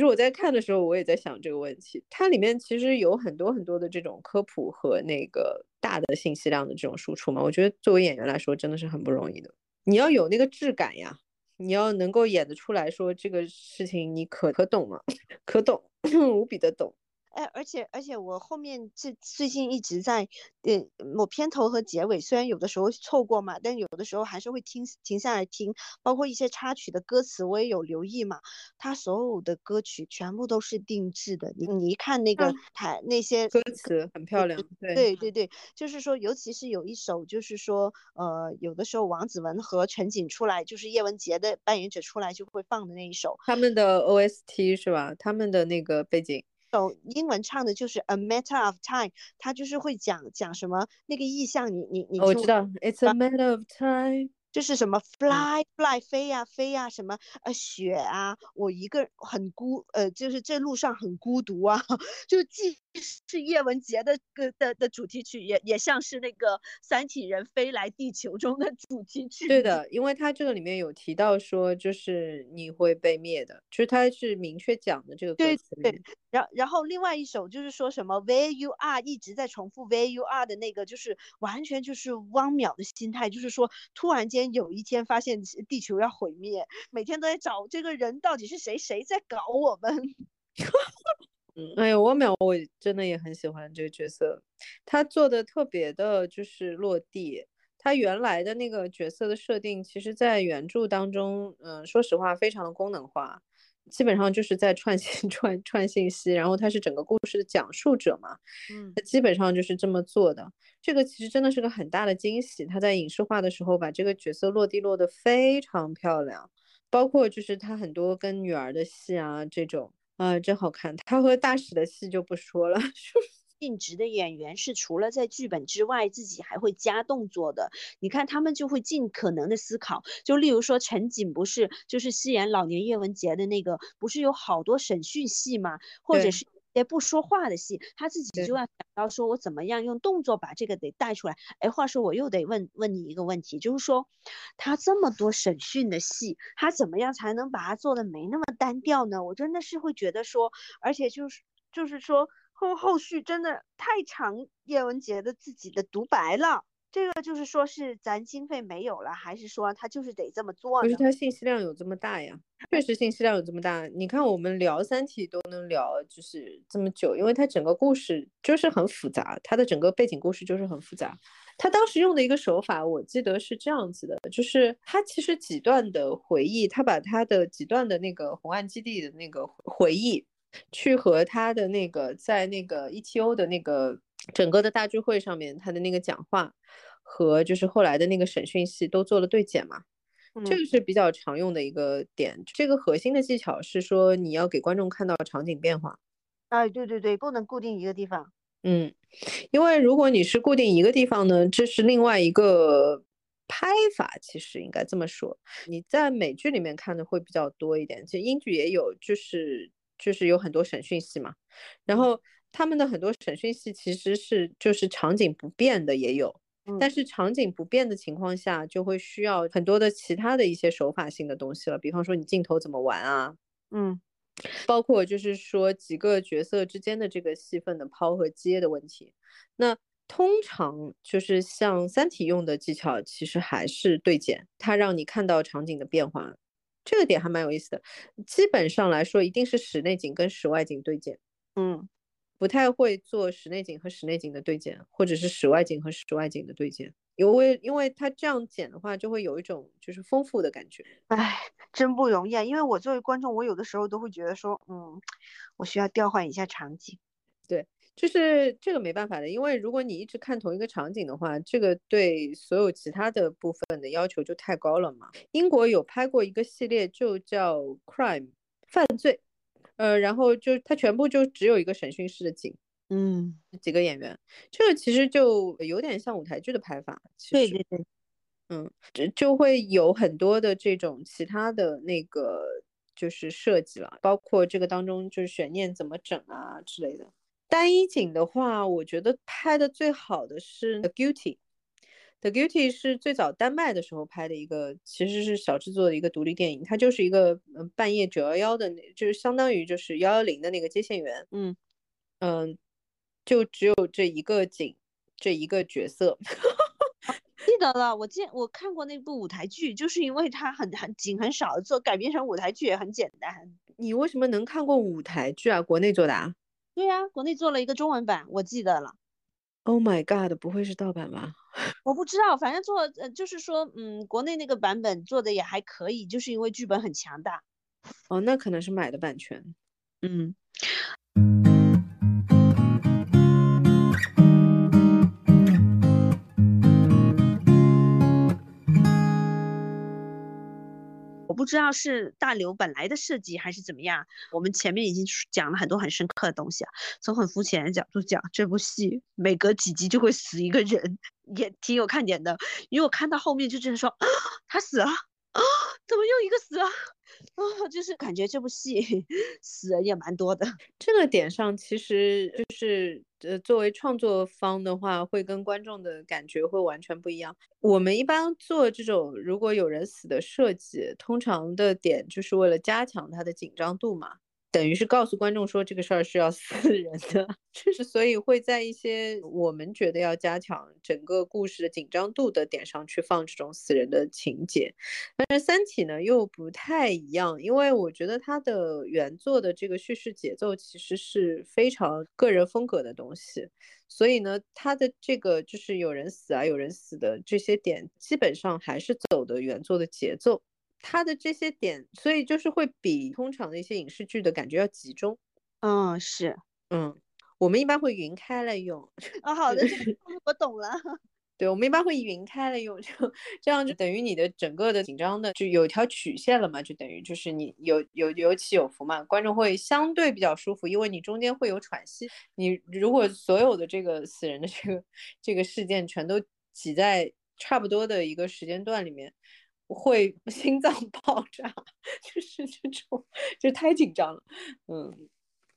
其实我在看的时候，我也在想这个问题。它里面其实有很多很多的这种科普和那个大的信息量的这种输出嘛。我觉得作为演员来说，真的是很不容易的。你要有那个质感呀，你要能够演得出来说这个事情你可可懂了，可懂，(laughs) (coughs) 无比的懂。哎，而且而且我后面这最近一直在，呃，某片头和结尾虽然有的时候错过嘛，但有的时候还是会听停下来听，包括一些插曲的歌词我也有留意嘛。他所有的歌曲全部都是定制的，你你一看那个台那些歌词很漂亮，对对对对，就是说，尤其是有一首，就是说，呃，有的时候王子文和陈瑾出来，就是叶文洁的扮演者出来就会放的那一首，他们的 OST 是吧？他们的那个背景。首英文唱的就是《A Matter of Time》，它就是会讲讲什么那个意象，你你你，我知道，It's a matter of time。就是什么 fly fly 飞呀飞呀，什么呃雪啊，我一个很孤呃，就是这路上很孤独啊，(laughs) 就既是叶文洁的歌的的主题曲，也也像是那个三体人飞来地球中的主题曲。对的，因为他这个里面有提到说，就是你会被灭的，就是他是明确讲的这个歌词。对对，然然后另外一首就是说什么 Where you are 一直在重复 Where you are 的那个，就是完全就是汪淼的心态，就是说突然间。有一天发现地球要毁灭，每天都在找这个人到底是谁，谁在搞我们？嗯，(laughs) 哎呀，我淼，我真的也很喜欢这个角色，他做的特别的就是落地，他原来的那个角色的设定，其实在原著当中，嗯，说实话非常的功能化，基本上就是在串信 (laughs) 串串信息，然后他是整个故事的讲述者嘛，嗯，基本上就是这么做的。这个其实真的是个很大的惊喜，他在影视化的时候把这个角色落地落得非常漂亮，包括就是他很多跟女儿的戏啊，这种啊真好看。他和大使的戏就不说了。(laughs) 尽职的演员是除了在剧本之外，自己还会加动作的。你看他们就会尽可能的思考，就例如说陈瑾不是就是饰演老年叶文洁的那个，不是有好多审讯戏吗？或者是些不说话的戏，他自己就要想到说我怎么样用动作把这个得带出来。哎，话说我又得问问你一个问题，就是说他这么多审讯的戏，他怎么样才能把它做的没那么单调呢？我真的是会觉得说，而且就是就是说。后后续真的太长，叶文洁的自己的独白了。这个就是说，是咱经费没有了，还是说他就是得这么做？不是他信息量有这么大呀？确实信息量有这么大。你看我们聊《三体》都能聊就是这么久，因为它整个故事就是很复杂，它的整个背景故事就是很复杂。他当时用的一个手法，我记得是这样子的，就是他其实几段的回忆，他把他的几段的那个红岸基地的那个回忆。去和他的那个在那个 ETO 的那个整个的大聚会上面，他的那个讲话和就是后来的那个审讯系都做了对剪嘛，这个是比较常用的一个点。这个核心的技巧是说你要给观众看到场景变化。哎，对对对，不能固定一个地方。嗯，因为如果你是固定一个地方呢，这是另外一个拍法。其实应该这么说，你在美剧里面看的会比较多一点，其实英剧也有，就是。就是有很多审讯戏嘛，然后他们的很多审讯戏其实是就是场景不变的也有，但是场景不变的情况下，就会需要很多的其他的一些手法性的东西了，比方说你镜头怎么玩啊，嗯，包括就是说几个角色之间的这个戏份的抛和接的问题，那通常就是像三体用的技巧，其实还是对剪，它让你看到场景的变化。这个点还蛮有意思的，基本上来说，一定是室内景跟室外景对剪，嗯，不太会做室内景和室内景的对剪，或者是室外景和室外景的对剪，因为因为它这样剪的话，就会有一种就是丰富的感觉。哎，真不容易啊！因为我作为观众，我有的时候都会觉得说，嗯，我需要调换一下场景。对。就是这个没办法的，因为如果你一直看同一个场景的话，这个对所有其他的部分的要求就太高了嘛。英国有拍过一个系列，就叫《Crime》犯罪，呃，然后就它全部就只有一个审讯室的景，嗯，几个演员，这个其实就有点像舞台剧的拍法。对对对，嗯，就就会有很多的这种其他的那个就是设计了，包括这个当中就是悬念怎么整啊之类的。单一景的话，我觉得拍的最好的是《The Guilty》，《The Guilty》是最早丹麦的时候拍的一个，其实是小制作的一个独立电影。它就是一个嗯半夜九幺幺的，那就是相当于就是幺幺零的那个接线员。嗯嗯，就只有这一个景，这一个角色。(laughs) 记得了，我见我看过那部舞台剧，就是因为它很很景很少，做改编成舞台剧也很简单。你为什么能看过舞台剧啊？国内做的啊？对呀，国内做了一个中文版，我记得了。Oh my god，不会是盗版吧？(laughs) 我不知道，反正做呃，就是说，嗯，国内那个版本做的也还可以，就是因为剧本很强大。哦，那可能是买的版权。嗯。不知道是大刘本来的设计还是怎么样。我们前面已经讲了很多很深刻的东西啊。从很肤浅的角度讲，这部戏每隔几集就会死一个人，也挺有看点的。因为我看到后面就真的说，啊，他死了啊，(gasps) 怎么又一个死了？啊，就是感觉这部戏 (laughs) 死人也蛮多的。这个点上，其实就是呃，作为创作方的话，会跟观众的感觉会完全不一样。我们一般做这种如果有人死的设计，通常的点就是为了加强它的紧张度嘛。等于是告诉观众说这个事儿是要死 (laughs) 人的，就是所以会在一些我们觉得要加强整个故事的紧张度的点上去放这种死人的情节。但是《三体》呢又不太一样，因为我觉得它的原作的这个叙事节奏其实是非常个人风格的东西，所以呢，它的这个就是有人死啊，有人死的这些点，基本上还是走的原作的节奏。它的这些点，所以就是会比通常的一些影视剧的感觉要集中。嗯，是，嗯，我们一般会云开来用。啊，(laughs) 好的，我懂了。(laughs) 对，我们一般会云开了用，就这样就等于你的整个的紧张的就有一条曲线了嘛，就等于就是你有有有起有伏嘛，观众会相对比较舒服，因为你中间会有喘息。你如果所有的这个死人的这个这个事件全都挤在差不多的一个时间段里面。会 (laughs) 心脏爆炸，就是这种，就太紧张了，嗯，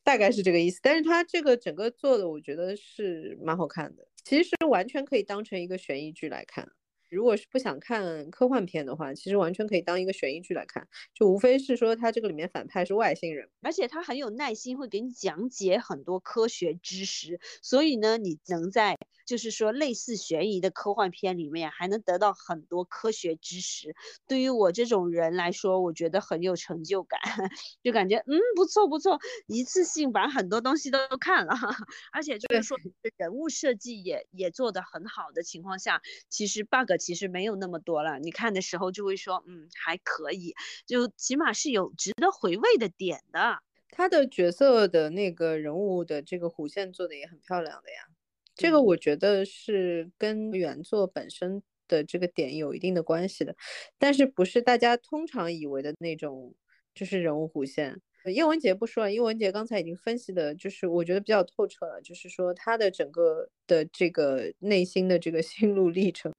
大概是这个意思。但是他这个整个做的，我觉得是蛮好看的，其实完全可以当成一个悬疑剧来看。如果是不想看科幻片的话，其实完全可以当一个悬疑剧来看，就无非是说他这个里面反派是外星人，而且他很有耐心，会给你讲解很多科学知识，所以呢，你能在就是说类似悬疑的科幻片里面还能得到很多科学知识，对于我这种人来说，我觉得很有成就感，(laughs) 就感觉嗯不错不错，一次性把很多东西都看了，(laughs) 而且就是说人物设计也也做得很好的情况下，其实 bug。其实没有那么多了，你看的时候就会说，嗯，还可以，就起码是有值得回味的点的。他的角色的那个人物的这个弧线做的也很漂亮的呀，这个我觉得是跟原作本身的这个点有一定的关系的，但是不是大家通常以为的那种，就是人物弧线。叶文洁不说了，叶文洁刚才已经分析的，就是我觉得比较透彻了，就是说他的整个的这个内心的这个心路历程，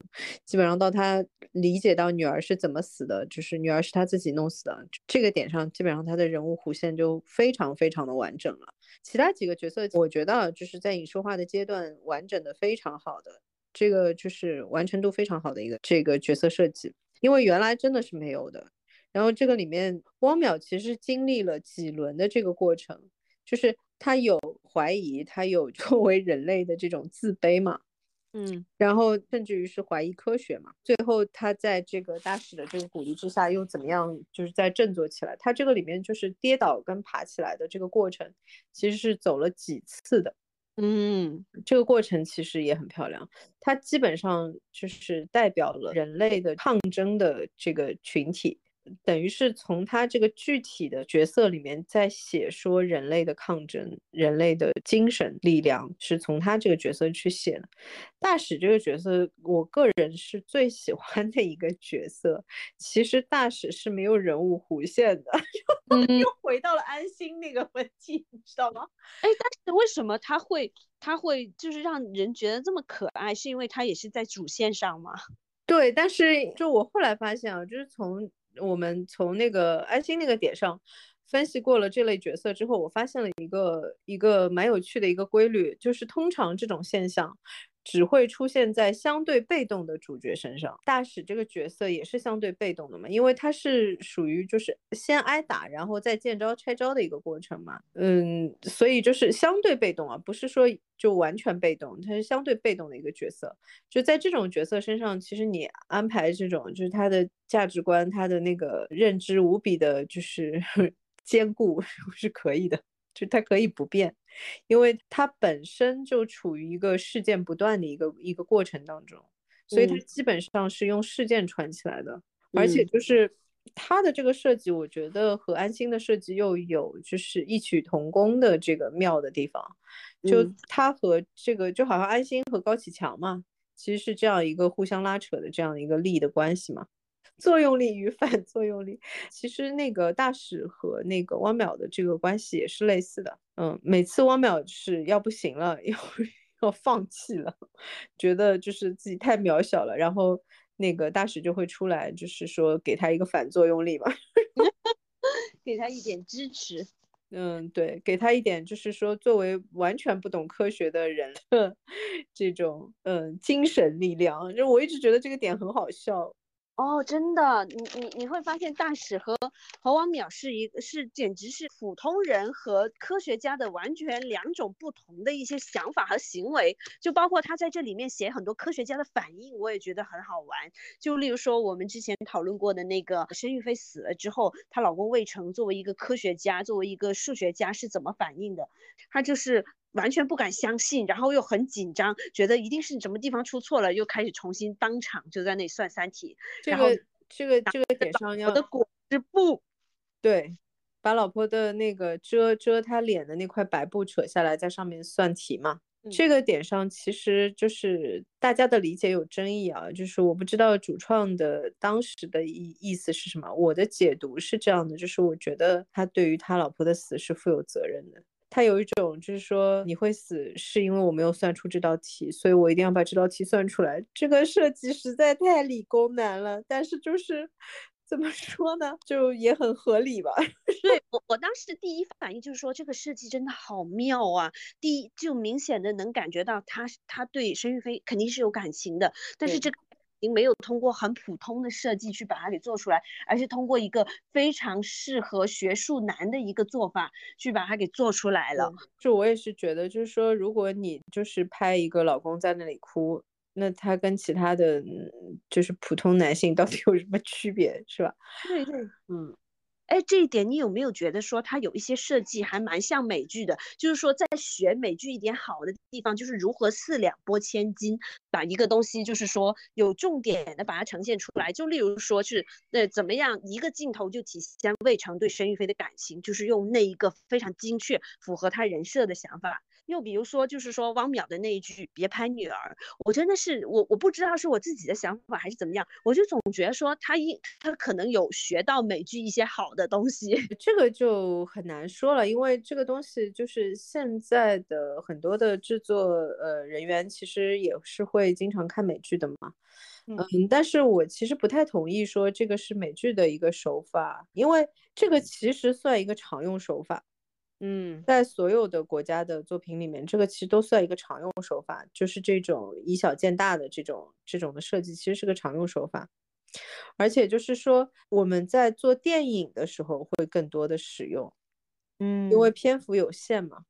基本上到他理解到女儿是怎么死的，就是女儿是他自己弄死的这个点上，基本上他的人物弧线就非常非常的完整了。其他几个角色，我觉得就是在影视化的阶段完整的非常好的，这个就是完成度非常好的一个这个角色设计，因为原来真的是没有的。然后这个里面，汪淼其实经历了几轮的这个过程，就是他有怀疑，他有 (laughs) 作为人类的这种自卑嘛，嗯，然后甚至于是怀疑科学嘛，最后他在这个大使的这个鼓励之下，又怎么样，就是在振作起来。他这个里面就是跌倒跟爬起来的这个过程，其实是走了几次的，嗯，这个过程其实也很漂亮。它基本上就是代表了人类的抗争的这个群体。等于是从他这个具体的角色里面在写说人类的抗争，人类的精神力量是从他这个角色去写的。大使这个角色，我个人是最喜欢的一个角色。其实大使是没有人物弧线的，又回到了安心那个问题，你知道吗？哎，但是为什么他会他会就是让人觉得这么可爱？是因为他也是在主线上吗？对，但是就我后来发现啊，就是从。我们从那个安心那个点上分析过了这类角色之后，我发现了一个一个蛮有趣的一个规律，就是通常这种现象。只会出现在相对被动的主角身上。大使这个角色也是相对被动的嘛，因为他是属于就是先挨打，然后再见招拆招的一个过程嘛。嗯，所以就是相对被动啊，不是说就完全被动，他是相对被动的一个角色。就在这种角色身上，其实你安排这种就是他的价值观、他的那个认知无比的，就是 (laughs) 坚固是可以的，就它可以不变。因为它本身就处于一个事件不断的一个一个过程当中，所以它基本上是用事件串起来的，而且就是它的这个设计，我觉得和安心的设计又有就是异曲同工的这个妙的地方，就它和这个就好像安心和高启强嘛，其实是这样一个互相拉扯的这样一个利益的关系嘛。作用力与反作用力，其实那个大使和那个汪淼的这个关系也是类似的。嗯，每次汪淼是要不行了，要 (laughs) 要放弃了，觉得就是自己太渺小了，然后那个大使就会出来，就是说给他一个反作用力嘛，(laughs) 给他一点支持。嗯，对，给他一点，就是说作为完全不懂科学的人的 (laughs) 这种嗯精神力量。就我一直觉得这个点很好笑。哦，真的，你你你会发现大使和和王淼是一是简直是普通人和科学家的完全两种不同的一些想法和行为，就包括他在这里面写很多科学家的反应，我也觉得很好玩。就例如说我们之前讨论过的那个申玉飞死了之后，她老公魏成作为一个科学家，作为一个数学家是怎么反应的？他就是完全不敢相信，然后又很紧张，觉得一定是什么地方出错了，又开始重新当场就在那里算三体。这个这个这个点上要我的果汁布，对，把老婆的那个遮遮她脸的那块白布扯下来，在上面算题嘛。这个点上其实就是大家的理解有争议啊，就是我不知道主创的当时的意意思是什么。我的解读是这样的，就是我觉得他对于他老婆的死是负有责任的。他有一种就是说你会死是因为我没有算出这道题，所以我一定要把这道题算出来。这个设计实在太理工男了，但是就是怎么说呢，就也很合理吧。(laughs) 对我我当时第一反应就是说这个设计真的好妙啊！第一就明显的能感觉到他他对申玉飞肯定是有感情的，但是这个。没有通过很普通的设计去把它给做出来，而是通过一个非常适合学术男的一个做法去把它给做出来了。就我也是觉得，就是说，如果你就是拍一个老公在那里哭，那他跟其他的就是普通男性到底有什么区别，是吧？对对，嗯。哎，这一点你有没有觉得说它有一些设计还蛮像美剧的？就是说在学美剧一点好的地方，就是如何四两拨千斤，把一个东西就是说有重点的把它呈现出来。就例如说是呃怎么样一个镜头就体现魏成对申玉菲的感情，就是用那一个非常精确符合他人设的想法。又比如说，就是说汪淼的那一句“别拍女儿”，我真的是我我不知道是我自己的想法还是怎么样，我就总觉得说他一他可能有学到美剧一些好的东西，这个就很难说了，因为这个东西就是现在的很多的制作呃人员其实也是会经常看美剧的嘛，嗯，但是我其实不太同意说这个是美剧的一个手法，因为这个其实算一个常用手法。嗯，在所有的国家的作品里面，这个其实都算一个常用手法，就是这种以小见大的这种这种的设计，其实是个常用手法。而且就是说，我们在做电影的时候会更多的使用，嗯，因为篇幅有限嘛。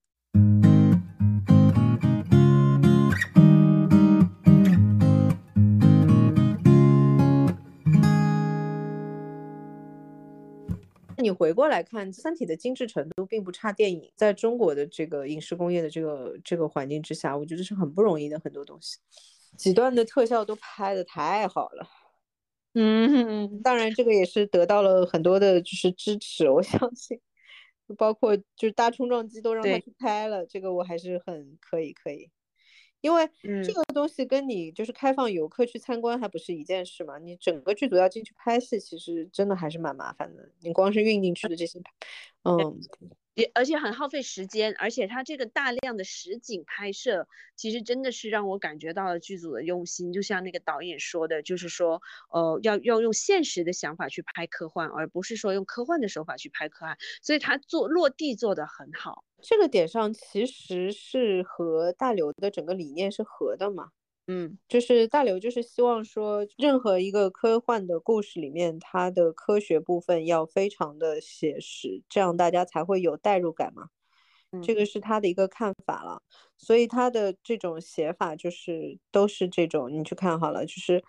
你回过来看，《三体》的精致程度并不差。电影在中国的这个影视工业的这个这个环境之下，我觉得是很不容易的。很多东西，几段的特效都拍的太好了。嗯，(laughs) 当然这个也是得到了很多的就是支持，我相信，包括就是大冲撞机都让他去拍了，这个我还是很可以可以。因为这个东西跟你就是开放游客去参观还不是一件事嘛？你整个剧组要进去拍戏，其实真的还是蛮麻烦的。你光是运进去的这些，嗯。也而且很耗费时间，而且它这个大量的实景拍摄，其实真的是让我感觉到了剧组的用心。就像那个导演说的，就是说，呃，要要用现实的想法去拍科幻，而不是说用科幻的手法去拍科幻。所以他做落地做得很好。这个点上其实是和大刘的整个理念是合的嘛。嗯，就是大刘就是希望说，任何一个科幻的故事里面，它的科学部分要非常的写实，这样大家才会有代入感嘛。这个是他的一个看法了。所以他的这种写法就是都是这种，你去看好了，就是，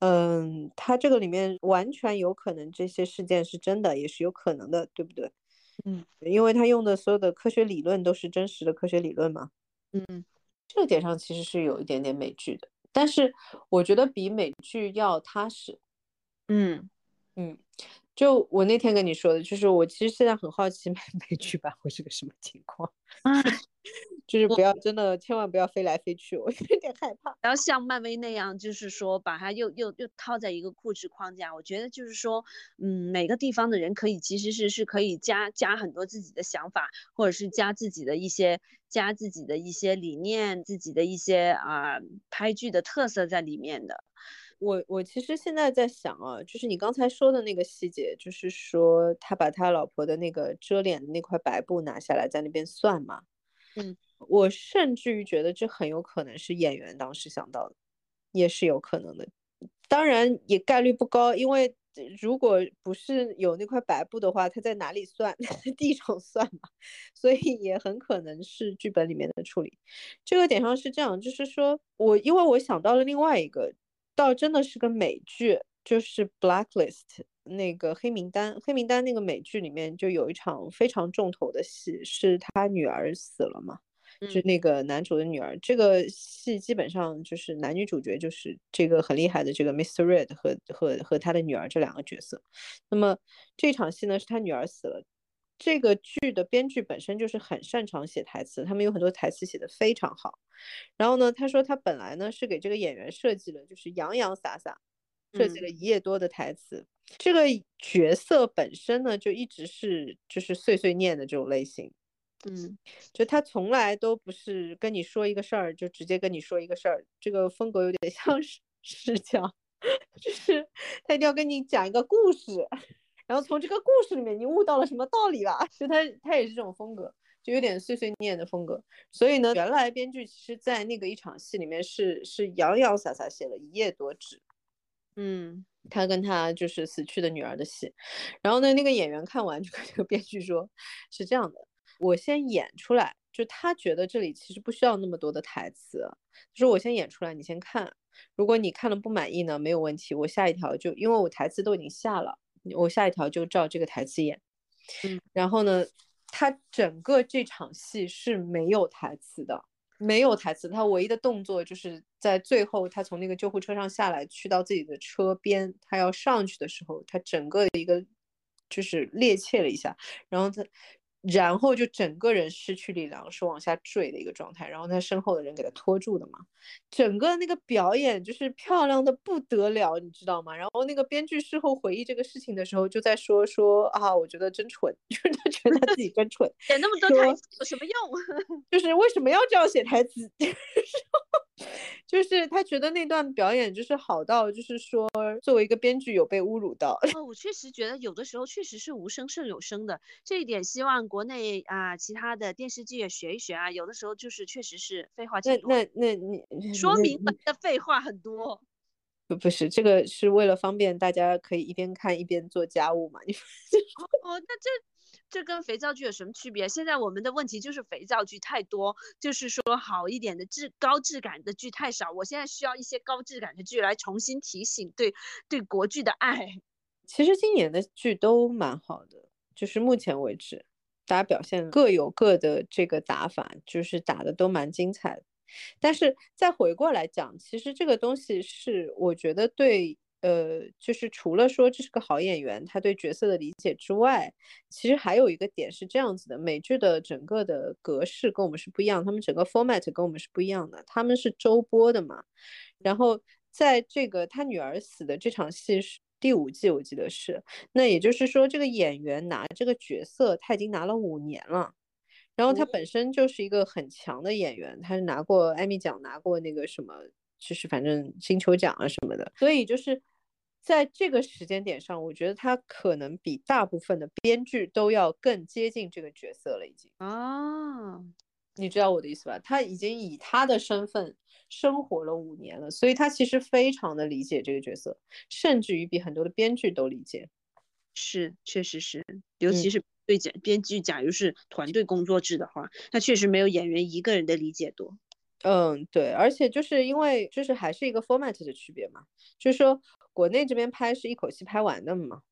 嗯，他这个里面完全有可能这些事件是真的，也是有可能的，对不对？嗯，因为他用的所有的科学理论都是真实的科学理论嘛。嗯。这个点上其实是有一点点美剧的，但是我觉得比美剧要踏实。嗯嗯，就我那天跟你说的，就是我其实现在很好奇美 (laughs) 美剧版会是个什么情况。(laughs) 就是不要真的，千万不要飞来飞去，我 (laughs) 有点害怕。然后像漫威那样，就是说把它又又又套在一个故事框架，我觉得就是说，嗯，每个地方的人可以其实是是可以加加很多自己的想法，或者是加自己的一些加自己的一些理念，自己的一些啊拍剧的特色在里面的。我我其实现在在想啊，就是你刚才说的那个细节，就是说他把他老婆的那个遮脸的那块白布拿下来，在那边算嘛。嗯。我甚至于觉得这很有可能是演员当时想到的，也是有可能的。当然也概率不高，因为如果不是有那块白布的话，他在哪里算？(laughs) 地上算嘛，所以也很可能是剧本里面的处理。这个点上是这样，就是说我因为我想到了另外一个，倒真的是个美剧，就是《Blacklist》那个黑名单。黑名单那个美剧里面就有一场非常重头的戏，是他女儿死了嘛。就那个男主的女儿，这个戏基本上就是男女主角就是这个很厉害的这个 Mr. Red 和和和他的女儿这两个角色。那么这场戏呢是他女儿死了，这个剧的编剧本身就是很擅长写台词，他们有很多台词写的非常好。然后呢，他说他本来呢是给这个演员设计了就是洋洋洒洒设计了一页多的台词，这个角色本身呢就一直是就是碎碎念的这种类型。嗯，就他从来都不是跟你说一个事儿就直接跟你说一个事儿，这个风格有点 (laughs) 像是是讲，就是他一定要跟你讲一个故事，然后从这个故事里面你悟到了什么道理吧？(laughs) 就他他也是这种风格，就有点碎碎念的风格。所以呢，原来编剧其实在那个一场戏里面是是洋洋洒洒写了一页多纸，嗯，他跟他就是死去的女儿的戏，然后呢，那个演员看完就跟这个编剧说，是这样的。我先演出来，就他觉得这里其实不需要那么多的台词，就说我先演出来，你先看。如果你看了不满意呢，没有问题，我下一条就因为我台词都已经下了，我下一条就照这个台词演。嗯，然后呢，他整个这场戏是没有台词的，没有台词。他唯一的动作就是在最后，他从那个救护车上下来，去到自己的车边，他要上去的时候，他整个一个就是趔趄了一下，然后他。然后就整个人失去力量，是往下坠的一个状态。然后他身后的人给他拖住的嘛。整个那个表演就是漂亮的不得了，你知道吗？然后那个编剧事后回忆这个事情的时候，就在说说啊，我觉得真蠢，(laughs) 就是他觉得他自己真蠢，写那么多台词有什么用？(laughs) 就是为什么要这样写台词？(laughs) 就是他觉得那段表演就是好到，就是说作为一个编剧有被侮辱到。哦，我确实觉得有的时候确实是无声胜有声的，这一点希望国内啊其他的电视剧也学一学啊。有的时候就是确实是废话挺多。那那那你说明白的废话很多。不不是这个是为了方便大家可以一边看一边做家务嘛？你哦，那这。这跟肥皂剧有什么区别？现在我们的问题就是肥皂剧太多，就是说好一点的质高质感的剧太少。我现在需要一些高质感的剧来重新提醒对对国剧的爱。其实今年的剧都蛮好的，就是目前为止，大家表现各有各的这个打法，就是打的都蛮精彩的。但是再回过来讲，其实这个东西是我觉得对。呃，就是除了说这是个好演员，他对角色的理解之外，其实还有一个点是这样子的：美剧的整个的格式跟我们是不一样，他们整个 format 跟我们是不一样的。他们是周播的嘛，然后在这个他女儿死的这场戏是第五季，我记得是。那也就是说，这个演员拿这个角色，他已经拿了五年了，然后他本身就是一个很强的演员，他是拿过艾米奖，拿过那个什么。就是反正金球奖啊什么的，所以就是在这个时间点上，我觉得他可能比大部分的编剧都要更接近这个角色了，已经啊，你知道我的意思吧？他已经以他的身份生活了五年了，所以他其实非常的理解这个角色，甚至于比很多的编剧都理解。是，确实是，尤其是对编编剧，假如是团队工作制的话，他确实没有演员一个人的理解多。嗯，对，而且就是因为就是还是一个 format 的区别嘛，就是说国内这边拍是一口气拍完的嘛，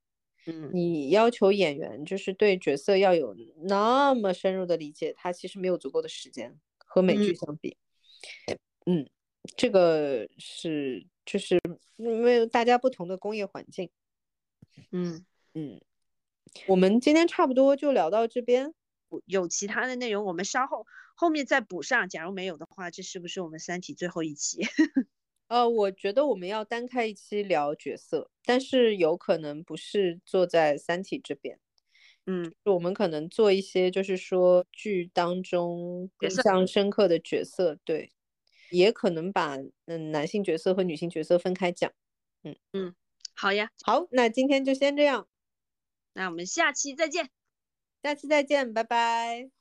嗯，你要求演员就是对角色要有那么深入的理解，他其实没有足够的时间和美剧相比，嗯，这个是就是因为大家不同的工业环境，嗯嗯，我们今天差不多就聊到这边，有其他的内容我们稍后。后面再补上，假如没有的话，这是不是我们《三体》最后一期？(laughs) 呃，我觉得我们要单开一期聊角色，但是有可能不是坐在《三体》这边，嗯，我们可能做一些，就是说剧当中印象深刻的角色，对，也可能把嗯男性角色和女性角色分开讲，嗯。嗯，好呀，好，那今天就先这样，那我们下期再见，下期再见，拜拜。